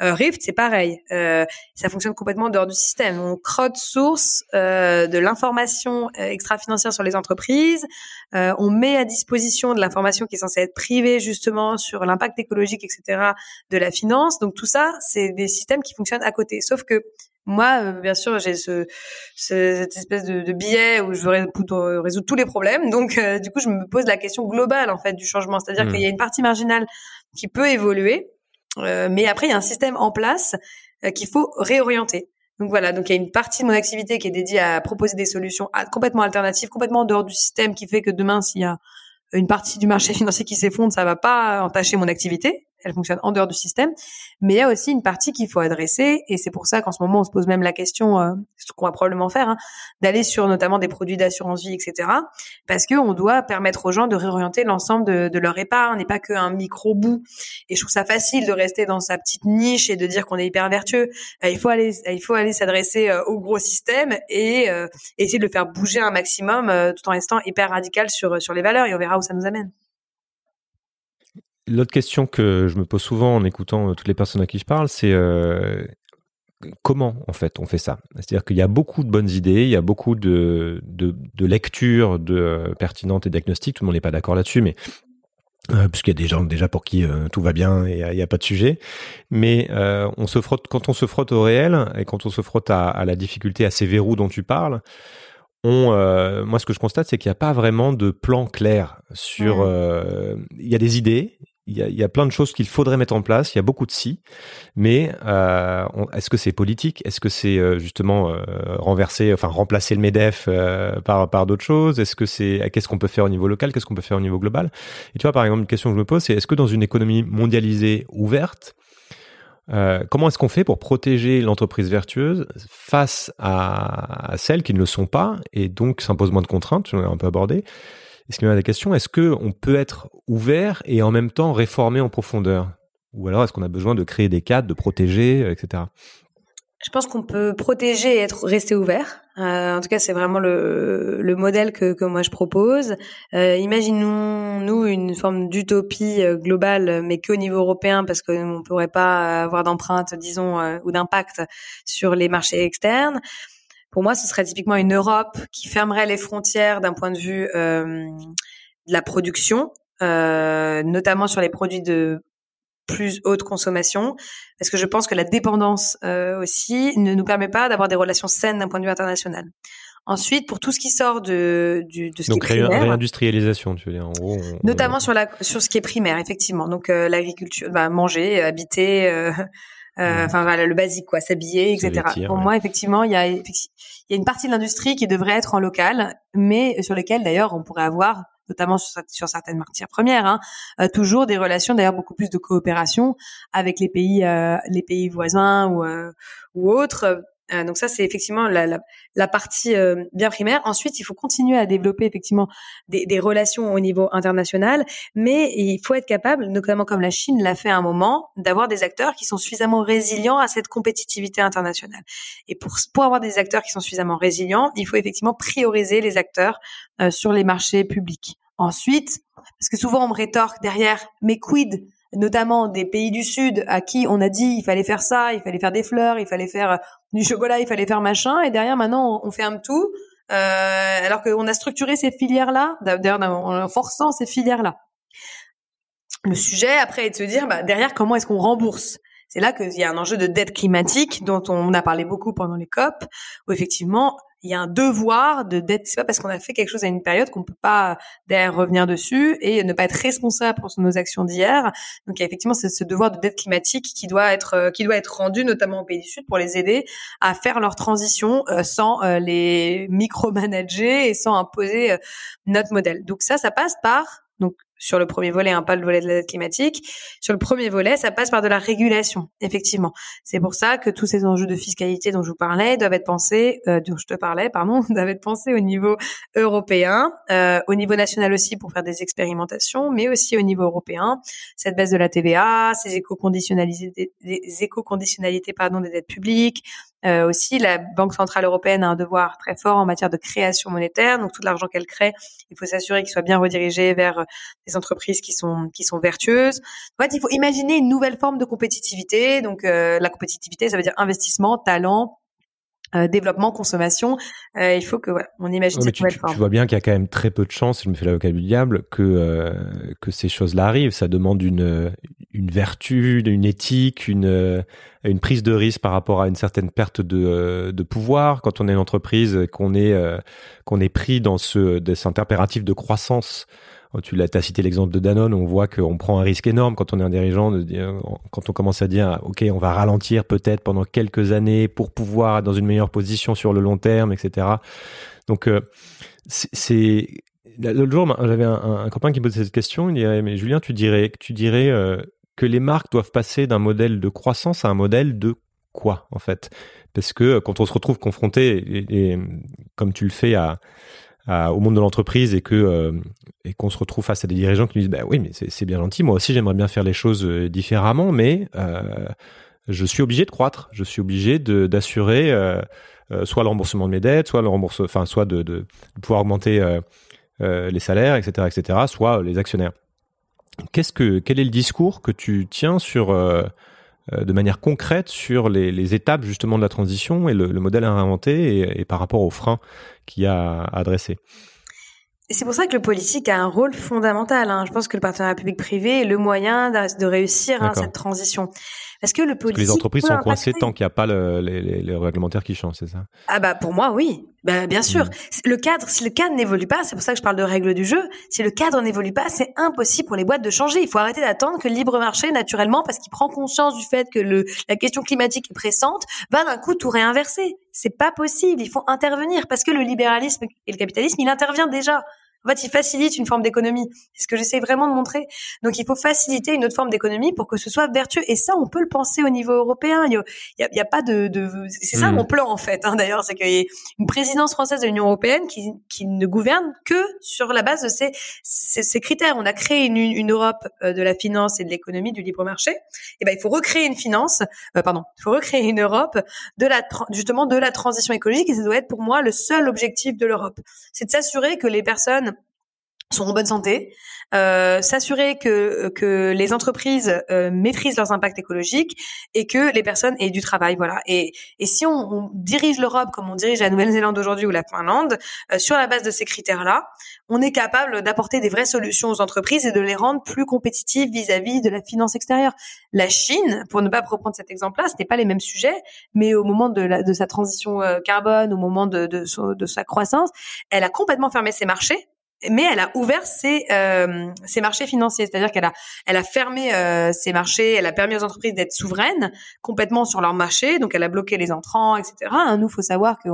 Euh, Rift, c'est pareil. Euh, ça fonctionne complètement dehors du système. On crowd source euh, de l'information extra-financière sur les entreprises. on met à disposition de l'information qui est censée être privée justement sur l'impact écologique, etc. de la finance. Donc tout ça, c'est des systèmes qui fonctionne à côté. Sauf que moi, euh, bien sûr, j'ai ce, cette espèce de, de biais où je veux résoudre, tous les problèmes. Donc, euh, du coup, je me pose la question globale en fait du changement, c'est-à-dire mmh. qu'il y a une partie marginale qui peut évoluer, euh, mais après, il y a un système en place qu'il faut réorienter. Donc voilà, donc il y a une partie de mon activité qui est dédiée à proposer des solutions complètement alternatives, complètement en dehors du système, qui fait que demain, s'il y a une partie du marché financier qui s'effondre, ça va pas entacher mon activité elle fonctionne en dehors du système. Mais il y a aussi une partie qu'il faut adresser, et c'est pour ça qu'en ce moment on se pose même la question, euh, ce qu'on va probablement faire, hein, d'aller sur notamment des produits d'assurance vie, etc. Parce que on doit permettre aux gens de réorienter l'ensemble de, de, leur épargne, n'est pas qu'un micro bout. Et je trouve ça facile de rester dans sa petite niche et de dire qu'on est hyper vertueux. Euh, il faut aller, il faut aller s'adresser euh, au gros système et essayer de le faire bouger un maximum, tout en restant hyper radical sur sur les valeurs. Et on verra où ça nous amène.
L'autre question que je me pose souvent en écoutant euh, toutes les personnes à qui je parle, c'est euh, comment en fait on fait ça? C'est-à-dire qu'il y a beaucoup de bonnes idées, il y a beaucoup de, de, de lectures de, euh, pertinentes et diagnostiques, tout le monde n'est pas d'accord là-dessus, mais euh, puisqu'il y a des gens déjà pour qui tout va bien et il n'y a, pas de sujet. Mais on se frotte quand on se frotte au réel et quand on se frotte à, à la difficulté, à ces verrous dont tu parles, on, moi, ce que je constate, c'est qu'il n'y a pas vraiment de plan clair sur. Il y a des idées, il y, a, plein de choses qu'il faudrait mettre en place. Il y a beaucoup de si, mais euh, est-ce que c'est politique? Est-ce que c'est euh, justement euh, renverser, enfin remplacer le Medef par d'autres choses? Est-ce que c'est qu'est-ce qu'on peut faire au niveau local? Qu'est-ce qu'on peut faire au niveau global? Et tu vois, par exemple, une question que je me pose, c'est est-ce que dans une économie mondialisée ouverte, comment est-ce qu'on fait pour protéger l'entreprise vertueuse face à, celles qui ne le sont pas et donc s'impose moins de contraintes, on a un peu abordé ce qui m'a la question, est-ce qu'on peut être ouvert et en même temps réformer en profondeur? Ou alors est-ce qu'on a besoin de créer des cadres, de protéger, euh, etc.
Je pense qu'on peut protéger et être resté ouvert. Euh, en tout cas, c'est vraiment le, le modèle que, moi je propose. Euh, Imaginons-nous une forme d'utopie globale, mais qu'au niveau européen, parce qu'on ne pourrait pas avoir d'empreinte, disons, ou d'impact sur les marchés externes. Pour moi, ce serait typiquement une Europe qui fermerait les frontières d'un point de vue euh, de la production, euh, notamment sur les produits de plus haute consommation, parce que je pense que la dépendance euh, aussi ne nous permet pas d'avoir des relations saines d'un point de vue international. Ensuite, pour tout ce qui sort de, du, de ce
Donc,
qui est primaire,
réindustrialisation, tu veux dire, en gros.
notamment sur la sur ce qui est primaire, effectivement. Donc euh, l'agriculture, bah, manger, habiter, euh, euh, enfin voilà le basique quoi s'habiller etc pour moi effectivement il y a il y a une partie de l'industrie qui devrait être en local mais sur lesquelles d'ailleurs on pourrait avoir notamment sur, sur certaines matières premières hein, euh, toujours des relations d'ailleurs beaucoup plus de coopération avec les pays euh, les pays voisins ou ou autres euh, donc ça, c'est effectivement la, la, la partie euh, bien primaire. Ensuite, il faut continuer à développer effectivement des, des, relations au niveau international, mais il faut être capable, notamment comme la Chine l'a fait à un moment, d'avoir des acteurs qui sont suffisamment résilients à cette compétitivité internationale. Et pour, pour avoir des acteurs qui sont suffisamment résilients, il faut effectivement prioriser les acteurs euh, sur les marchés publics. Ensuite, parce que souvent on me rétorque derrière, mais quid notamment des pays du Sud à qui on a dit il fallait faire ça, il fallait faire des fleurs, il fallait faire euh, du chocolat, il fallait faire machin, et derrière maintenant on ferme tout, euh, alors qu'on a structuré ces filières-là, d'ailleurs en forçant ces filières-là. Le sujet après est de se dire bah, derrière comment est-ce qu'on rembourse? C'est là qu'il y a un enjeu de dette climatique dont on a parlé beaucoup pendant les COP, où effectivement il y a un devoir de dette. C'est pas parce qu'on a fait quelque chose à une période qu'on peut pas derrière revenir dessus et ne pas être responsable pour nos actions d'hier. Donc effectivement ce, ce, devoir de dette climatique qui doit être euh, qui doit être rendu notamment aux pays du Sud pour les aider à faire leur transition euh, sans euh, les micromanager et sans imposer notre modèle. Donc ça, ça passe par donc sur le premier volet, hein, pas le volet de la dette climatique. Sur le premier volet, ça passe par de la régulation, effectivement. C'est pour ça que tous ces enjeux de fiscalité dont je vous parlais doivent être pensés, euh, dont je te parlais, pardon, doivent être pensés au niveau européen, euh, au niveau national aussi pour faire des expérimentations, mais aussi au niveau européen. Cette baisse de la TVA, ces éco-conditionnalités, éco-conditionnalités pardon des dettes publiques, euh, aussi, la Banque centrale européenne a un devoir très fort en matière de création monétaire. Donc, tout l'argent qu'elle crée, il faut s'assurer qu'il soit bien redirigé vers euh, des entreprises qui sont qui sont vertueuses. En fait, il faut imaginer une nouvelle forme de compétitivité. Donc, euh, la compétitivité, ça veut dire investissement, talent, euh, développement, consommation. Euh, il faut que voilà, on imagine cette
tu,
nouvelle
tu, vois bien qu'il y a quand même très peu de chances, je me fais l'avocat du diable, que euh, que ces choses-là arrivent. Ça demande une une vertu, une éthique, une une prise de risque par rapport à une certaine perte de de pouvoir quand on est une entreprise, qu'on est qu'on est pris dans ce dans cet impératif de croissance tu l'as, as cité l'exemple de Danone, on voit qu'on prend un risque énorme quand on est un dirigeant, de dire, quand on commence à dire, ok, on va ralentir peut-être pendant quelques années pour pouvoir être dans une meilleure position sur le long terme, etc. Donc, euh, c'est l'autre jour, j'avais un, copain qui me posait cette question. Il dirait, mais Julien, tu dirais, tu dirais euh, que les marques doivent passer d'un modèle de croissance à un modèle de quoi, en fait? Parce que quand on se retrouve confronté, comme tu le fais à au monde de l'entreprise et que euh, et qu'on se retrouve face à des dirigeants qui nous disent bah oui mais c'est bien gentil moi aussi j'aimerais bien faire les choses euh, différemment mais euh, je suis obligé de croître. Je suis obligé d'assurer soit le remboursement de mes dettes soit le rembourse enfin soit de, de, pouvoir augmenter les salaires etc etc soit les actionnaires. Qu'est-ce que quel est le discours que tu tiens sur de manière concrète sur les, les, étapes justement de la transition et le, le modèle à réinventer et, et, par rapport aux freins qui a adressé.
Et c'est pour ça que le politique a un rôle fondamental. Hein. Je pense que le partenariat public-privé est le moyen de réussir hein, cette transition. Parce que le politique.
Parce que les entreprises sont coincées tant qu'il n'y a pas le, les, les, réglementaires qui changent, c'est ça?
Ah bah pour moi oui. Bah, bien sûr. Mmh. Le cadre, si le cadre n'évolue pas, c'est pour ça que je parle de règles du jeu. Si le cadre n'évolue pas, c'est impossible pour les boîtes de changer. Il faut arrêter d'attendre que le libre marché, naturellement, parce qu'il prend conscience du fait que le, la question climatique est pressante, va d'un coup tout réinverser. C'est pas possible. Il faut intervenir parce que le libéralisme et le capitalisme, il intervient déjà. En fait, il facilite une forme d'économie. C'est ce que j'essaie vraiment de montrer. Donc, il faut faciliter une autre forme d'économie pour que ce soit vertueux. Et ça, on peut le penser au niveau européen. Il y a, il y a pas de, de... c'est ça hmm. mon plan en fait. Hein, D'ailleurs, c'est qu'il y a une présidence française de l'Union européenne qui, qui ne gouverne que sur la base de ces, ces, ces critères. On a créé une, une, Europe euh, de la finance et de l'économie du libre marché. Et ben, il faut recréer une finance, euh, pardon, il faut recréer une Europe de la justement de la transition écologique. Et ça doit être pour moi le seul objectif de l'Europe, c'est de s'assurer que les personnes sont en bonne santé, euh, s'assurer que que les entreprises euh, maîtrisent leurs impacts écologiques et que les personnes aient du travail, voilà. Et et si on, on dirige l'Europe comme on dirige la Nouvelle-Zélande aujourd'hui ou la Finlande euh, sur la base de ces critères-là, on est capable d'apporter des vraies solutions aux entreprises et de les rendre plus compétitives vis-à-vis de la finance extérieure. La Chine, pour ne pas reprendre cet exemple-là, ce n'est pas les mêmes sujets, mais au moment de, la, de sa transition euh, carbone, au moment de, de, de sa croissance, elle a complètement fermé ses marchés mais elle a ouvert ses, euh, ses marchés financiers, c'est-à-dire qu'elle a, elle a fermé euh, ses marchés, elle a permis aux entreprises d'être souveraines complètement sur leur marché, donc elle a bloqué les entrants, etc. Hein, nous, faut savoir que,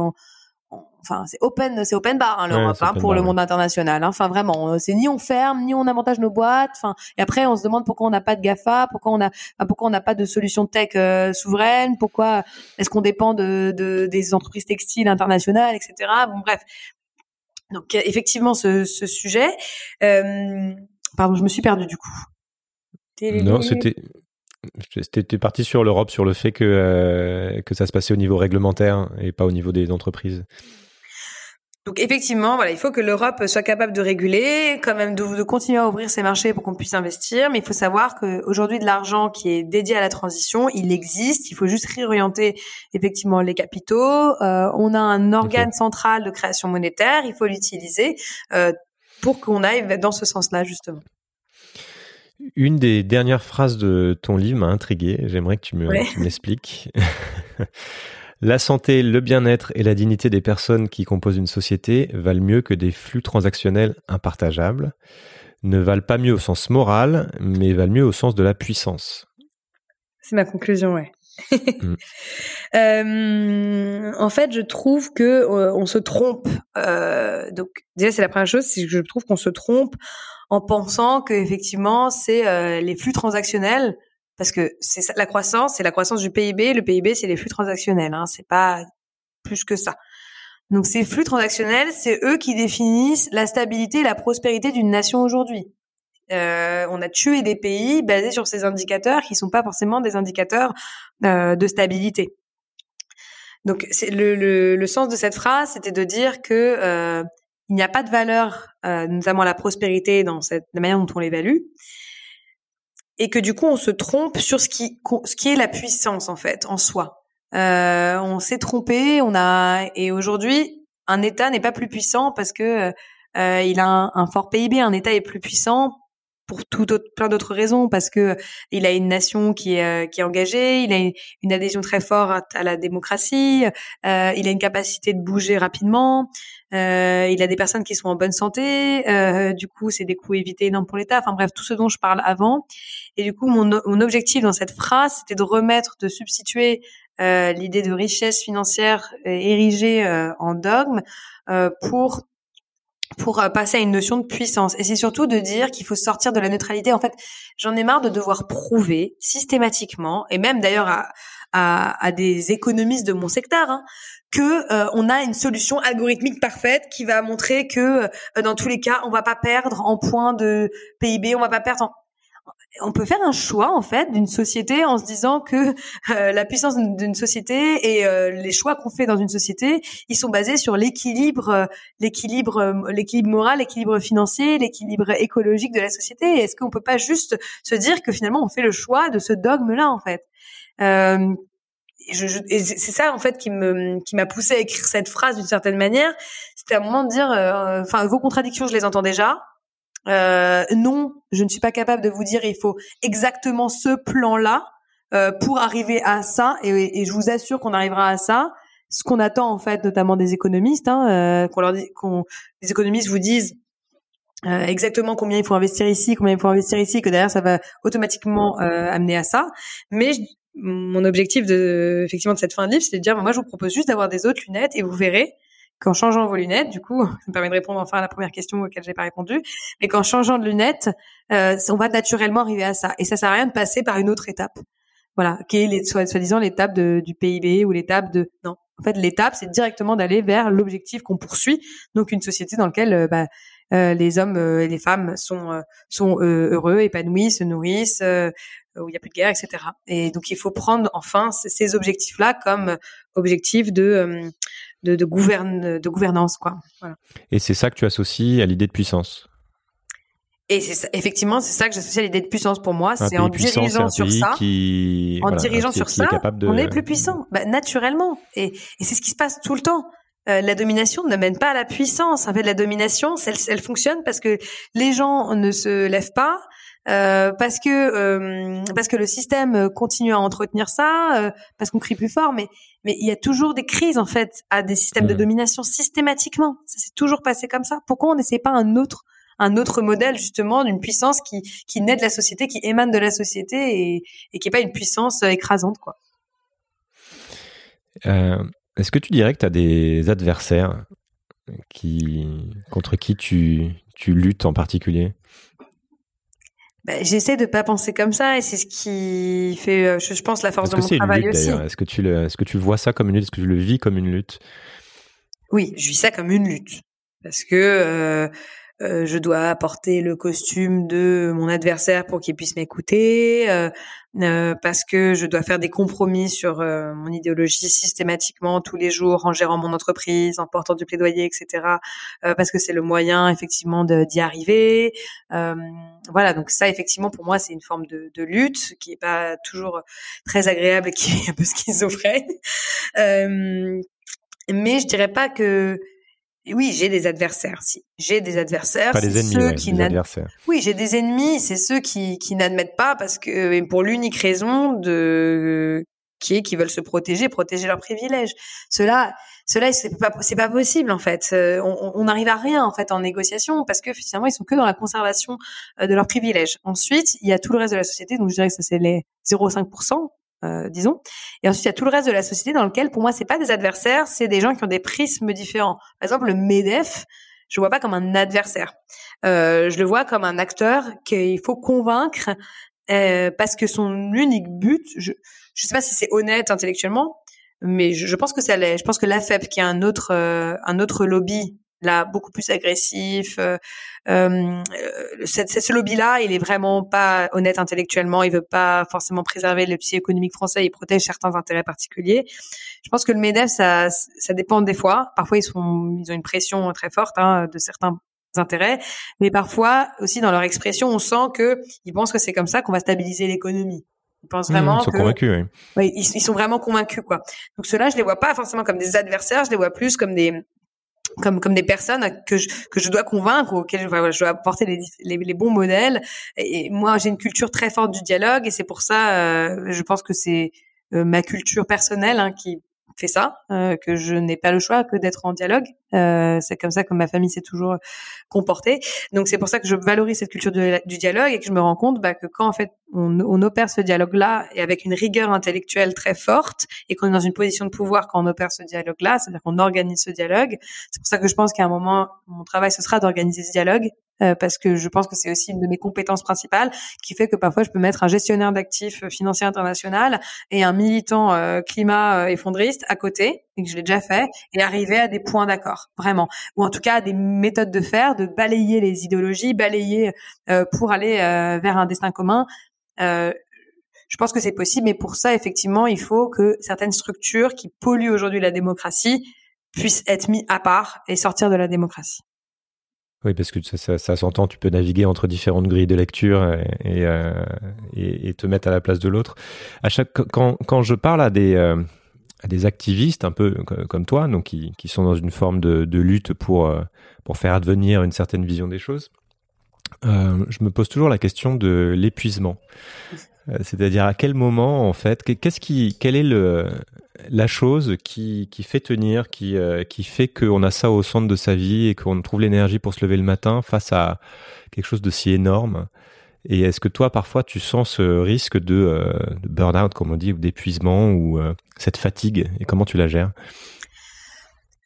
enfin, c'est open, c'est open bar hein, l'Europe hein, pour le monde international. Hein. Enfin, vraiment, c'est ni on ferme, ni on avantage nos boîtes. Enfin, et après, on se demande pourquoi on n'a pas de Gafa, pourquoi on a, pourquoi on n'a pas de solution tech euh, souveraine, pourquoi est-ce qu'on dépend de, de, des entreprises textiles internationales, etc. Bon, bref, donc effectivement ce, ce sujet. Euh, pardon, je me suis perdue du coup.
Non, c'était c'était parti sur l'Europe, sur le fait que euh, que ça se passait au niveau réglementaire et pas au niveau des entreprises.
Donc effectivement, voilà, il faut que l'Europe soit capable de réguler, quand même de, de continuer à ouvrir ses marchés pour qu'on puisse investir. Mais il faut savoir qu'aujourd'hui, de l'argent qui est dédié à la transition, il existe. Il faut juste réorienter effectivement les capitaux. Euh, on a un organe central de création monétaire. Il faut l'utiliser euh, pour qu'on aille dans ce sens-là justement.
Une des dernières phrases de ton livre m'a intrigué. J'aimerais que tu me m'expliques. La santé, le bien-être et la dignité des personnes qui composent une société valent mieux que des flux transactionnels impartageables, ne valent pas mieux au sens moral, mais valent mieux au sens de la puissance.
C'est ma conclusion, ouais. Mm. euh, en fait, je trouve que euh, on se trompe. Euh, donc déjà, c'est la première chose, c'est que je trouve qu'on se trompe en pensant que effectivement, c'est les flux transactionnels, parce que c'est la croissance, c'est la croissance du PIB. Le PIB, c'est les flux transactionnels. Hein, c'est pas plus que ça. Donc ces flux transactionnels, c'est eux qui définissent la stabilité et la prospérité d'une nation aujourd'hui. Euh, on a tué des pays basés sur ces indicateurs qui sont pas forcément des indicateurs euh, de stabilité. Donc le, le, le, sens de cette phrase, c'était de dire que euh, il n'y a pas de valeur, euh, notamment la prospérité, dans cette la manière dont on l'évalue, et que du coup on se trompe sur ce qui ce qui est la puissance en fait en soi. Euh, on s'est trompé, on a et aujourd'hui un État n'est pas plus puissant parce que euh, il a un, fort PIB. Un État est plus puissant pour tout autre, plein d'autres raisons parce que il a une nation qui est euh, qui est engagée, il a une, adhésion très forte à, la démocratie, euh, il a une capacité de bouger rapidement, euh, il a des personnes qui sont en bonne santé, euh, du coup c'est des coûts évités énormes pour l'État. Enfin bref, tout ce dont je parle avant. Et du coup mon, mon objectif dans cette phrase c'était de remettre, de substituer euh, l'idée de richesse financière érigée en dogme pour pour euh, passer à une notion de puissance. Et c'est surtout de dire qu'il faut sortir de la neutralité. En fait, j'en ai marre de devoir prouver systématiquement, et même d'ailleurs à, à, à, des économistes de mon secteur, hein, que euh, on a une solution algorithmique parfaite qui va montrer que euh, dans tous les cas, on va pas perdre en points de PIB, on va pas perdre en on peut faire un choix en fait d'une société en se disant que euh, la puissance d'une société et euh, les choix qu'on fait dans une société, ils sont basés sur l'équilibre, euh, l'équilibre, l'équilibre moral, l'équilibre financier, l'équilibre écologique de la société. Est-ce qu'on peut pas juste se dire que finalement on fait le choix de ce dogme-là en fait? Je, je, c'est ça en fait qui me qui m'a poussé à écrire cette phrase d'une certaine manière. C'était un moment de dire, enfin vos contradictions, je les entends déjà. Euh, non, je ne suis pas capable de vous dire il faut exactement ce plan-là euh, pour arriver à ça. Et, et je vous assure qu'on arrivera à ça. Ce qu'on attend en fait, notamment des économistes, hein, euh, qu'on leur dit, qu'on les économistes vous disent euh, exactement combien il faut investir ici, combien il faut investir ici, que derrière ça va automatiquement euh, amener à ça. Mais mon objectif de effectivement de cette fin de livre, c'est de dire moi je vous propose juste d'avoir des autres lunettes et vous verrez qu'en changeant vos lunettes, du coup, ça me permet de répondre enfin à la première question auquel j'ai pas répondu, mais qu'en changeant de lunettes, euh, on va naturellement arriver à ça. Et ça sert à rien de passer par une autre étape. Voilà, qui est soi-disant l'étape du PIB ou l'étape de... Non, en fait, l'étape, c'est directement d'aller vers l'objectif qu'on poursuit, donc une société dans laquelle euh, bah, les hommes et les femmes sont, sont heureux, épanouis, se nourrissent, où il n'y a plus de guerre, etc. Et donc, il faut prendre enfin ces objectifs-là comme objectif de de, de, gouverne, de gouvernance, quoi. Voilà.
Et c'est ça que tu associes à l'idée de puissance?
Et effectivement, c'est ça que j'associe à l'idée de puissance pour moi. C'est en dirigeant sur ça,
qui,
en dirigeant sur ça, de... on est plus puissant, bah, naturellement. Et, et c'est ce qui se passe tout le temps. Euh, la domination ne mène pas à la puissance. En fait, la domination, elle, elle fonctionne parce que les gens ne se lèvent pas, euh, parce que euh, parce que le système continue à entretenir ça, euh, parce qu'on crie plus fort, mais mais il y a toujours des crises en fait à des systèmes de mmh. domination systématiquement. Ça s'est toujours passé comme ça. Pourquoi on n'essaie pas un autre un autre modèle justement d'une puissance qui qui naît de la société, qui émane de la société et, et qui est pas une puissance écrasante quoi?
Est-ce que tu dirais que tu as des adversaires qui contre qui tu tu luttes en particulier?
Bah, j'essaie de pas penser comme ça et c'est ce qui fait, euh, je, pense, la force de mon travail aussi.
Est-ce que tu le, est-ce que tu vois ça comme une lutte? Est-ce que tu le vis comme une lutte?
Oui, je vis ça comme une lutte. Parce que euh, euh, je dois apporter le costume de mon adversaire pour qu'il puisse m'écouter, euh, euh, parce que je dois faire des compromis sur mon idéologie systématiquement tous les jours en gérant mon entreprise, en portant du plaidoyer, etc. parce que c'est le moyen effectivement d'y arriver. voilà, donc ça effectivement pour moi c'est une forme de, de, lutte qui est pas toujours très agréable et qui est un peu schizophrène. mais je dirais pas que oui, j'ai des adversaires. Si j'ai des adversaires,
pas des ennemis, ceux qui des adversaires.
Oui, j'ai des ennemis. C'est ceux qui, qui n'admettent pas parce que pour l'unique raison de qui est qui veulent se protéger, protéger leurs privilèges. Cela, cela c'est pas c'est pas possible en fait. Euh, on n'arrive à rien en fait en négociation parce que finalement ils sont que dans la conservation euh, de leurs privilèges. Ensuite, il y a tout le reste de la société. Donc je dirais que ça c'est les 0,5 euh, disons. Et ensuite, il y a tout le reste de la société dans lequel, pour moi, c'est pas des adversaires, c'est des gens qui ont des prismes différents. Par exemple, le Medef, je vois pas comme un adversaire. Euh, je le vois comme un acteur qu'il faut convaincre euh, parce que son unique but, je je sais pas si c'est honnête intellectuellement, mais je, je pense que ça l'est. Je pense que l'AFEP, qui est un autre euh, un autre lobby là beaucoup plus agressif. Euh, euh, ce lobby-là, il est vraiment pas honnête intellectuellement. Il veut pas forcément préserver le psy économique français. Il protège certains intérêts particuliers. Je pense que le Medef, ça, ça dépend des fois. Parfois, ils sont, ils ont une pression très forte hein, de certains intérêts, mais parfois aussi dans leur expression, on sent que ils pensent que c'est comme ça qu'on va stabiliser l'économie. Ils pensent vraiment
mmh, ils sont
que,
convaincus, oui.
oui, ils, ils, sont vraiment convaincus quoi. Donc ceux-là, je les vois pas forcément comme des adversaires, je les vois plus comme des comme comme des personnes que je que je dois convaincre auxquelles je, dois apporter les, les, les, bons modèles et moi j'ai une culture très forte du dialogue et c'est pour ça euh, je pense que c'est euh, ma culture personnelle hein, qui fait ça, euh, que je n'ai pas le choix que d'être en dialogue. Euh, c'est comme ça que ma famille s'est toujours comportée. Donc c'est pour ça que je valorise cette culture du dialogue et que je me rends compte bah, que quand en fait on, opère ce dialogue-là et avec une rigueur intellectuelle très forte et qu'on est dans une position de pouvoir quand on opère ce dialogue-là, c'est-à-dire qu'on organise ce dialogue. C'est pour ça que je pense qu'à un moment mon travail ce sera d'organiser ce dialogue euh, parce que je pense que c'est aussi une de mes compétences principales qui fait que parfois je peux mettre un gestionnaire d'actifs financiers international et un militant euh, climat euh, effondriste à côté et que je l'ai déjà fait et arriver à des points d'accord vraiment ou en tout cas des méthodes de faire de balayer les idéologies balayer pour aller vers un destin commun je pense que c'est possible, mais pour ça, effectivement, il faut que certaines structures qui polluent aujourd'hui la démocratie puissent être mises à part et sortir de la démocratie.
Oui, parce que ça, ça, s'entend, tu peux naviguer entre différentes grilles de lecture et, et, euh, te mettre à la place de l'autre. À chaque quand, quand je parle à des euh, à des activistes un peu comme toi, donc qui, qui sont dans une forme de, de lutte pour euh, pour faire advenir une certaine vision des choses, euh, je me pose toujours la question de l'épuisement. Euh, c'est-à-dire à quel moment en fait, qu'est-ce qui, quelle est le la chose qui, qui fait tenir, qui, euh, qui fait qu'on a ça au centre de sa vie et qu'on trouve l'énergie pour se lever le matin face à quelque chose de si énorme? Et est-ce que toi, parfois, tu sens ce risque de, euh, de burn-out, comme on dit, ou d'épuisement, ou euh, cette fatigue, et comment tu la gères?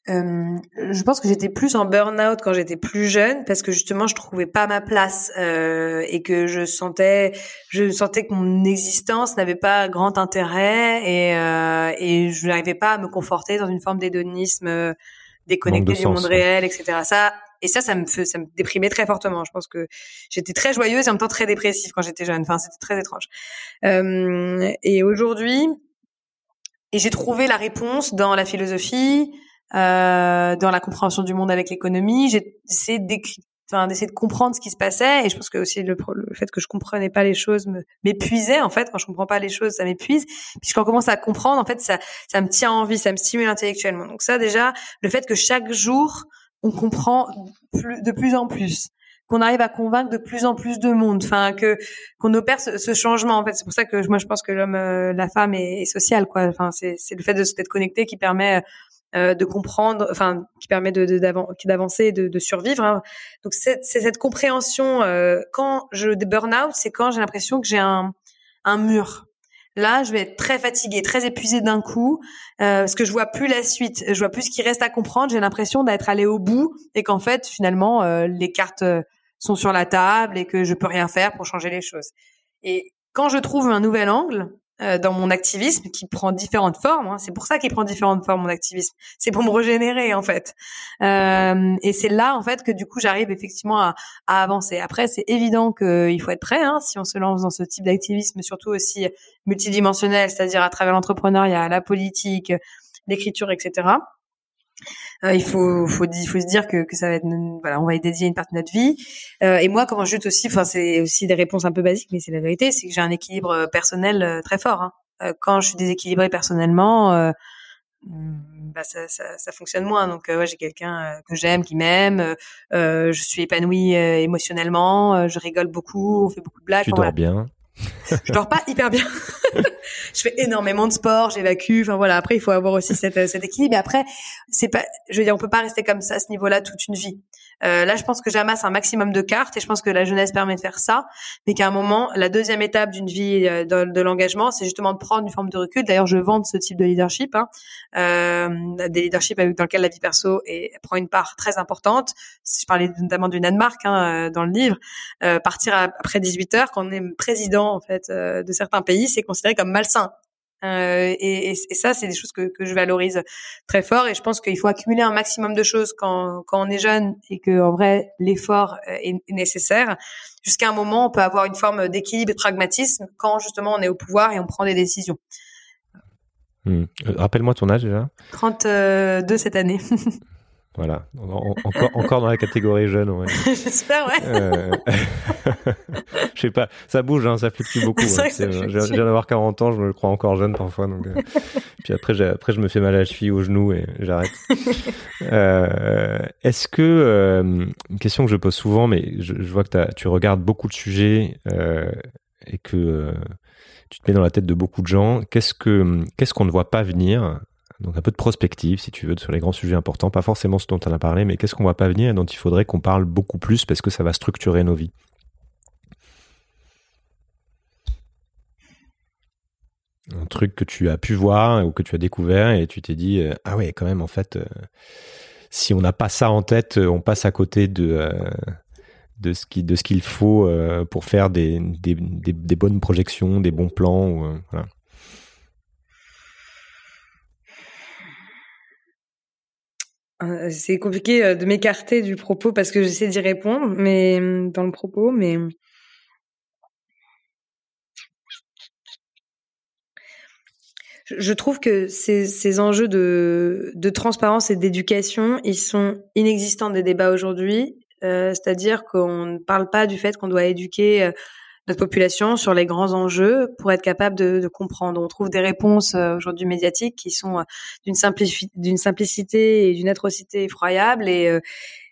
Euh, je pense que j'étais plus en burn-out quand j'étais plus jeune parce que justement je trouvais pas ma place euh, et que je sentais je sentais que mon existence n'avait pas grand intérêt et euh, et je n'arrivais pas à me conforter dans une forme d'hédonisme déconnecté du
sens,
monde
ouais.
réel etc ça et ça ça me fait, ça me déprimait très fortement. Je pense que j'étais très joyeuse et en même temps très dépressive quand j'étais jeune. Enfin c'était très étrange. Euh, et aujourd'hui et j'ai trouvé la réponse dans la philosophie euh, dans la compréhension du monde avec l'économie. J'ai essayé d'écrire Enfin, d'essayer de comprendre ce qui se passait. Et je pense que aussi le, le fait que je comprenais pas les choses m'épuisait en fait. Quand je comprends pas les choses ça m'épuise. Puis quand on commence à comprendre en fait ça ça me tient en vie ça me stimule intellectuellement. Donc ça déjà le fait que chaque jour on comprend plus, de plus en plus qu'on arrive à convaincre de plus en plus de monde enfin que qu'on opère ce, ce, changement en fait c'est pour ça que moi je pense que l'homme euh, la femme est, est social quoi enfin c'est c'est le fait de s'être connecté qui permet euh, de comprendre, enfin, qui permet de, d'avancer, et de, de survivre. Hein. Donc c'est, cette compréhension. Euh, quand je des burn-out, c'est quand j'ai l'impression que j'ai un, un mur. Là, je vais être très fatiguée, très épuisée d'un coup, euh, parce que je vois plus la suite, je vois plus ce qui reste à comprendre. J'ai l'impression d'être allée au bout et qu'en fait, finalement, euh, les cartes sont sur la table et que je peux rien faire pour changer les choses. Et quand je trouve un nouvel angle, euh, dans mon activisme qui prend différentes formes. Hein. C'est pour ça qu'il prend différentes formes mon activisme. C'est pour me régénérer en fait. Euh, et c'est là en fait que du coup j'arrive effectivement à, à avancer. Après c'est évident qu'il faut être prêt hein, si on se lance dans ce type d'activisme, surtout aussi multidimensionnel, c'est-à-dire à travers l'entrepreneuriat, la politique, l'écriture, etc. Euh, il faut, faut, il faut se dire que, que ça va être, voilà, on va y dédier une partie de notre vie. Euh, et moi, comment je lutte aussi, enfin, c'est aussi des réponses un peu basiques, mais c'est la vérité, c'est que j'ai un équilibre euh, personnel euh, très fort. Hein. Quand je suis déséquilibrée personnellement, bah ça, ça, ça, fonctionne moins. Donc, ouais, j'ai quelqu'un que j'aime, qui m'aime. je suis épanouie émotionnellement. je rigole beaucoup. On fait beaucoup de blagues.
Tu dors voilà. bien.
Je dors pas hyper bien. je fais énormément de sport, j'évacue. Enfin voilà. Après, il faut avoir aussi cet, cet équilibre. Mais après, c'est pas. Je veux dire, on peut pas rester comme ça à ce niveau-là toute une vie. Euh, là, je pense que j'amasse un maximum de cartes et je pense que la jeunesse permet de faire ça, mais qu'à un moment, la deuxième étape d'une vie euh, de, l'engagement, c'est justement de prendre une forme de recul. D'ailleurs, je vante ce type de leadership, hein, euh, des leaderships dans lequel la vie perso prend une part très importante. Je parlais notamment d'une Anne-Marc hein, dans le livre. Euh, partir après 18 heures, quand on est président en fait de certains pays, c'est considéré comme malsain. Euh, et, et, ça, c'est des choses que, que, je valorise très fort. Et je pense qu'il faut accumuler un maximum de choses quand, quand on est jeune et que en vrai l'effort euh, est, nécessaire. Jusqu'à un moment, on peut avoir une forme d'équilibre et de pragmatisme quand justement on est au pouvoir et on prend des décisions.
Hmm. Euh, rappelle-moi ton âge déjà.
32 cette année.
Voilà, encore, encore dans la catégorie jeune. Ouais.
J'espère, ouais. Euh...
je sais pas, ça bouge, hein, ça fluctue beaucoup. Hein. Je viens d'avoir 40 ans, je me crois encore jeune parfois. Donc, euh... Puis après, après, je me fais mal à la cheville, au genou et j'arrête. euh, Est-ce que, euh, une question que je pose souvent, mais je, je vois que tu regardes beaucoup de sujets euh, et que euh, tu te mets dans la tête de beaucoup de gens, qu'est-ce que qu'est-ce qu'on ne voit pas venir donc un peu de prospective, si tu veux, sur les grands sujets importants, pas forcément ce dont on a parlé, mais qu'est-ce qu'on va pas venir et dont il faudrait qu'on parle beaucoup plus parce que ça va structurer nos vies? Un truc que tu as pu voir ou que tu as découvert et tu t'es dit euh, ah ouais quand même en fait euh, si on n'a pas ça en tête on passe à côté de euh, de ce qui de ce qu'il faut pour faire des, des, des, des, bonnes projections des bons plans ou, voilà.
C'est compliqué euh, de m'écarter du propos parce que j'essaie d'y répondre, mais dans le propos, mais je trouve que ces, enjeux de, transparence et d'éducation, ils sont inexistants des débats aujourd'hui. Euh, C'est-à-dire qu'on ne parle pas du fait qu'on doit éduquer euh, notre population sur les grands enjeux pour être capable de, de comprendre. On trouve des réponses euh, aujourd'hui médiatiques qui sont euh, d'une d'une simplicité et d'une atrocité effroyable et euh,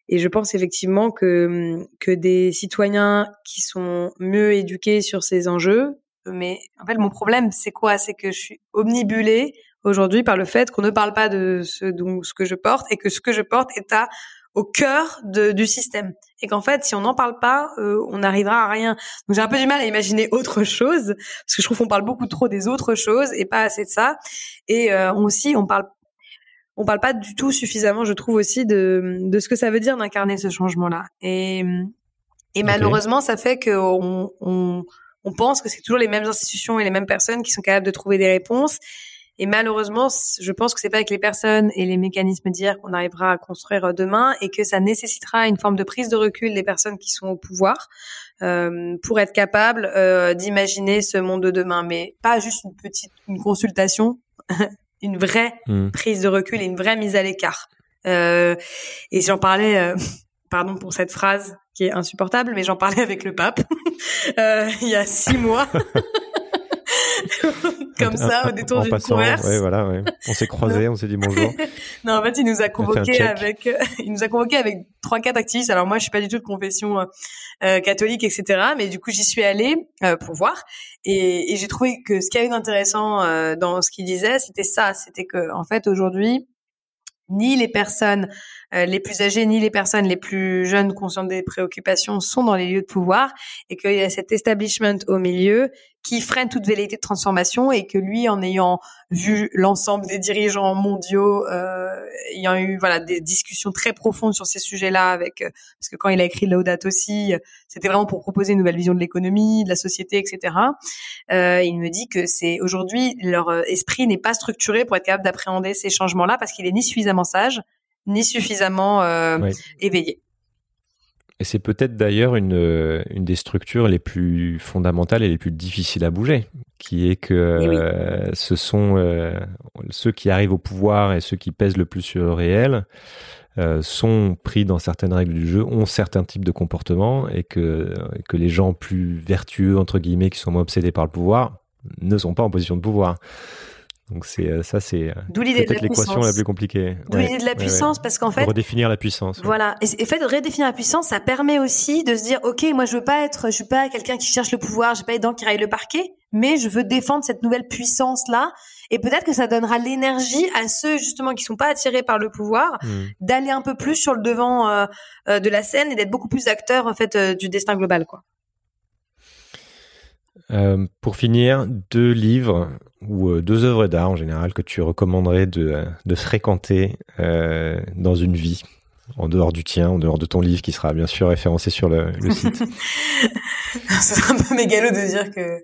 et je pense effectivement que que des citoyens qui sont mieux éduqués sur ces enjeux, mais en fait mon problème c'est quoi? C'est que je suis omnibulée aujourd'hui par le fait qu'on ne parle pas de ce dont ce que je porte et que ce que je porte est à au cœur de, du système. Et qu'en fait si on n'en parle pas euh, on n'arrivera à rien. Donc j'ai un peu du mal à imaginer autre chose parce que je trouve qu'on parle beaucoup trop des autres choses et pas assez de ça. Et euh, aussi on parle on parle pas du tout suffisamment je trouve aussi de, de ce que ça veut dire d'incarner ce changement là et, et malheureusement ça fait que on, on, on pense que c'est toujours les mêmes institutions et les mêmes personnes qui sont capables de trouver des réponses et malheureusement, je pense que c'est pas avec les personnes et les mécanismes d'hier qu'on arrivera à construire demain et que ça nécessitera une forme de prise de recul des personnes qui sont au pouvoir euh, pour être capable euh, d'imaginer ce monde de demain. Mais pas juste une petite une consultation, une vraie mmh. prise de recul et une vraie mise à l'écart. Euh, et j'en parlais, euh, pardon pour cette phrase qui est insupportable, mais j'en parlais avec le pape euh, il y a six mois. Comme ça au détour d'une converse.
Ouais, voilà, ouais. On s'est croisés, on s'est dit bonjour.
non, en fait, il nous a convoqué avec, euh, il nous a convoqué avec trois quatre activistes. Alors moi, je suis pas du tout de confession euh, euh catholique, etc. Mais du coup, j'y suis allée euh, pour voir, et, et j'ai trouvé que ce qu'il y avait d'intéressant euh, dans ce qu'il disait, c'était ça, c'était que en fait aujourd'hui, ni les personnes euh, les plus âgées ni les personnes les plus jeunes conscientes des préoccupations sont dans les lieux de pouvoir et qu'il y a cet establishment au milieu qui freine toute velléité de transformation et que lui, en ayant vu l'ensemble des dirigeants mondiaux, euh, ayant eu voilà des discussions très profondes sur ces sujets-là, avec euh, parce que quand il a écrit Laudato aussi, c'était vraiment pour proposer une nouvelle vision de l'économie, de la société, etc. Euh, il me dit que c'est aujourd'hui leur esprit n'est pas structuré pour être capable d'appréhender ces changements-là parce qu'il est ni suffisamment sage ni suffisamment euh, oui. éveillé.
Et c'est peut-être d'ailleurs une, une des structures les plus fondamentales et les plus difficiles à bouger, qui est que oui. euh, ce sont euh, ceux qui arrivent au pouvoir et ceux qui pèsent le plus sur le réel euh, sont pris dans certaines règles du jeu, ont certains types de comportements et que, que les gens plus vertueux, entre guillemets, qui sont moins obsédés par le pouvoir, ne sont pas en position de pouvoir. Donc c'est ça, c'est peut-être l'équation la plus compliquée.
D'où ouais, l'idée de la puissance, ouais, parce qu'en fait
redéfinir la puissance.
Voilà. Et, et fait de redéfinir la puissance, ça permet aussi de se dire, ok, moi je veux pas être, je suis pas quelqu'un qui cherche le pouvoir, je vais pas être dans qui raille le parquet, mais je veux défendre cette nouvelle puissance là et peut-être que ça donnera l'énergie à ceux justement qui sont pas attirés par le pouvoir
Hmm.
d'aller un peu plus sur le devant euh, euh, de la scène et d'être beaucoup plus acteurs en fait euh, du destin global quoi.
Euh, pour finir, deux livres ou euh, deux œuvres d'art en général que tu recommanderais de, euh, de fréquenter euh, dans une vie, en dehors du tien, en dehors de ton livre qui sera bien sûr référencé sur le, le site?
C'est un peu mégalo de dire que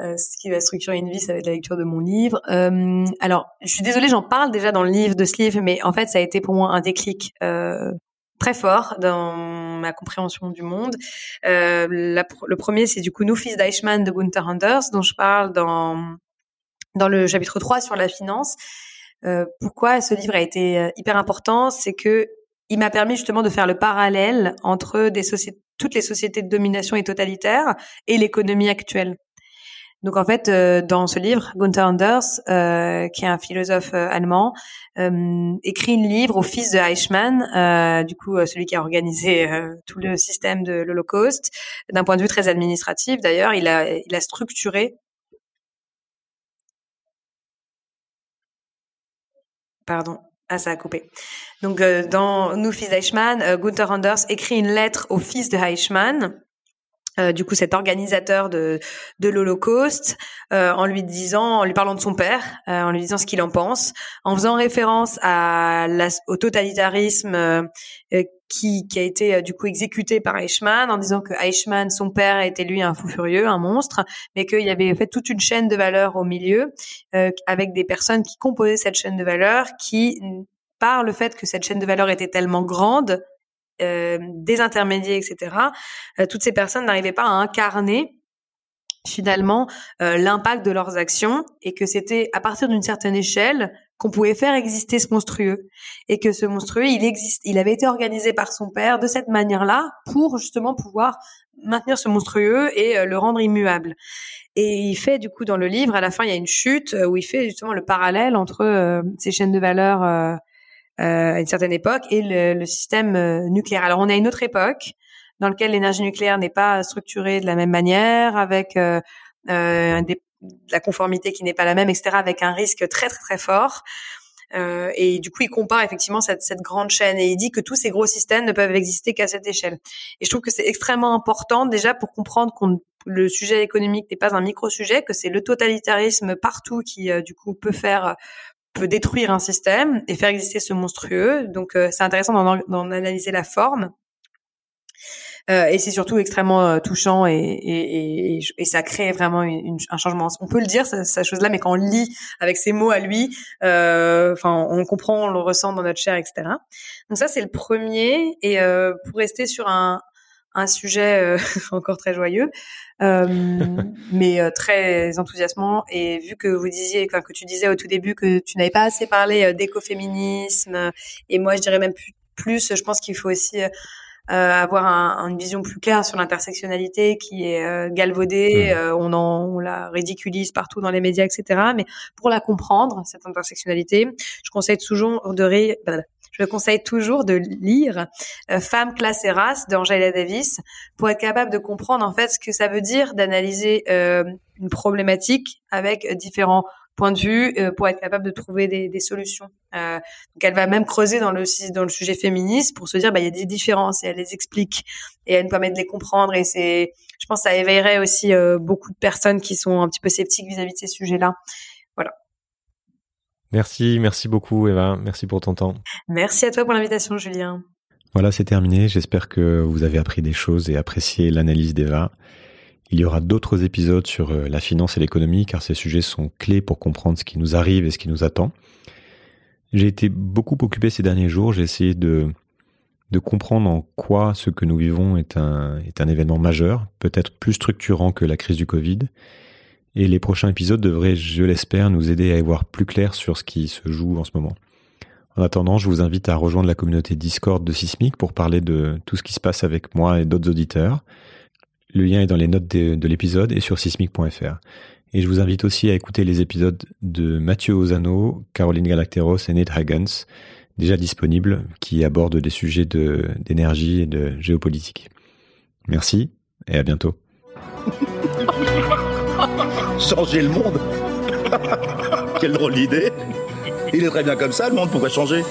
euh, ce qui va structurer une vie, ça va être la lecture de mon livre. Euh, alors, je suis désolée, j'en parle déjà dans le livre de ce livre, mais en fait, ça a été pour moi un déclic euh, très fort dans ma compréhension du monde. La- le premier, c'est du coup Nous, fils d'Eichmann de Gunther Anders, dont je parle dans, dans le chapitre 3 sur la finance. Euh, pourquoi ce livre a été euh, hyper important C'est que il m'a permis justement de faire le parallèle entre des toutes les sociétés de domination et totalitaire et l'économie actuelle. Donc en fait, euh, dans ce livre, Gunther Anders, euh, qui est un philosophe euh, allemand, euh, écrit un livre au fils de Eichmann, euh, du coup celui qui a organisé tout le système de l'Holocauste, d'un point de vue très administratif. D'ailleurs, il a, il a structuré. Pardon. Ah, ça a coupé. Donc, euh, dans Nous, fils d'Eichmann, euh, Gunther Anders écrit une lettre au fils de Eichmann, euh, du coup cet organisateur de, de l'Holocauste, euh, en lui disant, en lui parlant de son père, euh, en lui disant ce qu'il en pense, en faisant référence à la, au totalitarisme euh, qui, qui a été euh, du coup exécuté par Eichmann, en disant que Eichmann, son père, était lui un fou furieux, un monstre, mais qu'il y avait fait toute une chaîne de valeurs au milieu, euh, avec des personnes qui composaient cette chaîne de valeurs, qui par le fait que cette chaîne de valeurs était tellement grande, euh, des intermédiaires, etc. Euh, toutes ces personnes n'arrivaient pas à incarner finalement euh, l'impact de leurs actions et que c'était à partir d'une certaine échelle qu'on pouvait faire exister ce monstrueux et que ce monstrueux il existe il avait été organisé par son père de cette manière-là pour justement pouvoir maintenir ce monstrueux et euh, le rendre immuable et il fait du coup dans le livre à la fin il y a une chute euh, où il fait justement le parallèle entre euh, ces chaînes de valeur euh, euh, à une certaine époque et le, le système nucléaire. Alors on a une autre époque dans laquelle l'énergie nucléaire n'est pas structurée de la même manière, avec euh, des, de la conformité qui n'est pas la même, etc., avec un risque très très très fort. Euh, et du coup, il compare effectivement cette, cette grande chaîne et il dit que tous ces gros systèmes ne peuvent exister qu'à cette échelle. Et je trouve que c'est extrêmement important déjà pour comprendre qu'on le sujet économique n'est pas un micro-sujet, que c'est le totalitarisme partout qui, euh, du coup, peut faire peut détruire un système et faire exister ce monstrueux. Donc euh, c'est intéressant d'en, d'en analyser la forme. Euh, et c'est surtout extrêmement euh, touchant et, et, et, et, ça crée vraiment une, une, un changement. On peut le dire, cette, chose-là, mais quand on lit avec ces mots à lui, enfin, on comprend, on le ressent dans notre chair, etc. Donc ça, c'est le premier. Et euh, pour rester sur un, un sujet euh, encore très joyeux, euh, mais euh, très enthousiasmant. Et vu que vous disiez, que tu disais au tout début que tu n'avais pas assez parlé euh, d'écoféminisme, et moi je dirais même plus, je pense qu'il faut aussi euh, avoir un, une vision plus claire sur l'intersectionnalité qui est euh, galvaudée, mmh. on, en, on la ridiculise partout dans les médias, etc. Mais pour la comprendre, cette intersectionnalité, je conseille toujours de rire je conseille toujours de lire euh, Femme, classe et race d'Angela Davis pour être capable de comprendre en fait ce que ça veut dire d'analyser euh, une problématique avec différents points de vue euh, pour être capable de trouver des, des solutions. Euh, donc elle va même creuser dans le dans le sujet féministe pour se dire bah il y a des différences et elle les explique et elle nous permet de les comprendre et c'est je pense que ça éveillerait aussi euh, beaucoup de personnes qui sont un petit peu sceptiques vis-à-vis -vis de ces sujets-là. Voilà.
Merci, merci beaucoup Eva, merci pour ton temps.
Merci à toi pour l'invitation Julien.
Voilà, c'est terminé. J'espère que vous avez appris des choses et apprécié l'analyse d'Eva. Il y aura d'autres épisodes sur euh, la finance et l'économie car ces sujets sont clés pour comprendre ce qui nous arrive et ce qui nous attend. J'ai été beaucoup occupé ces derniers jours. J'ai essayé de, comprendre en quoi ce que nous vivons est un, est un événement majeur, peut-être plus structurant que la crise du Covid. Et les prochains épisodes devraient, je l'espère, nous aider à y voir plus clair sur ce qui se joue en ce moment. En attendant, je vous invite à rejoindre la communauté Discord de Sismic pour parler de tout ce qui se passe avec moi et d'autres auditeurs. Le lien est dans les notes de, de l'épisode et sur sismic.fr. Et je vous invite aussi à écouter les épisodes de Mathieu Ozano, Caroline Galacteros et Nate Hagens, déjà disponibles, qui abordent des sujets d'énergie et de géopolitique. Merci et à bientôt.
Changer le monde? Quelle drôle d'idée Il est très bien comme ça, le monde, pourquoi changer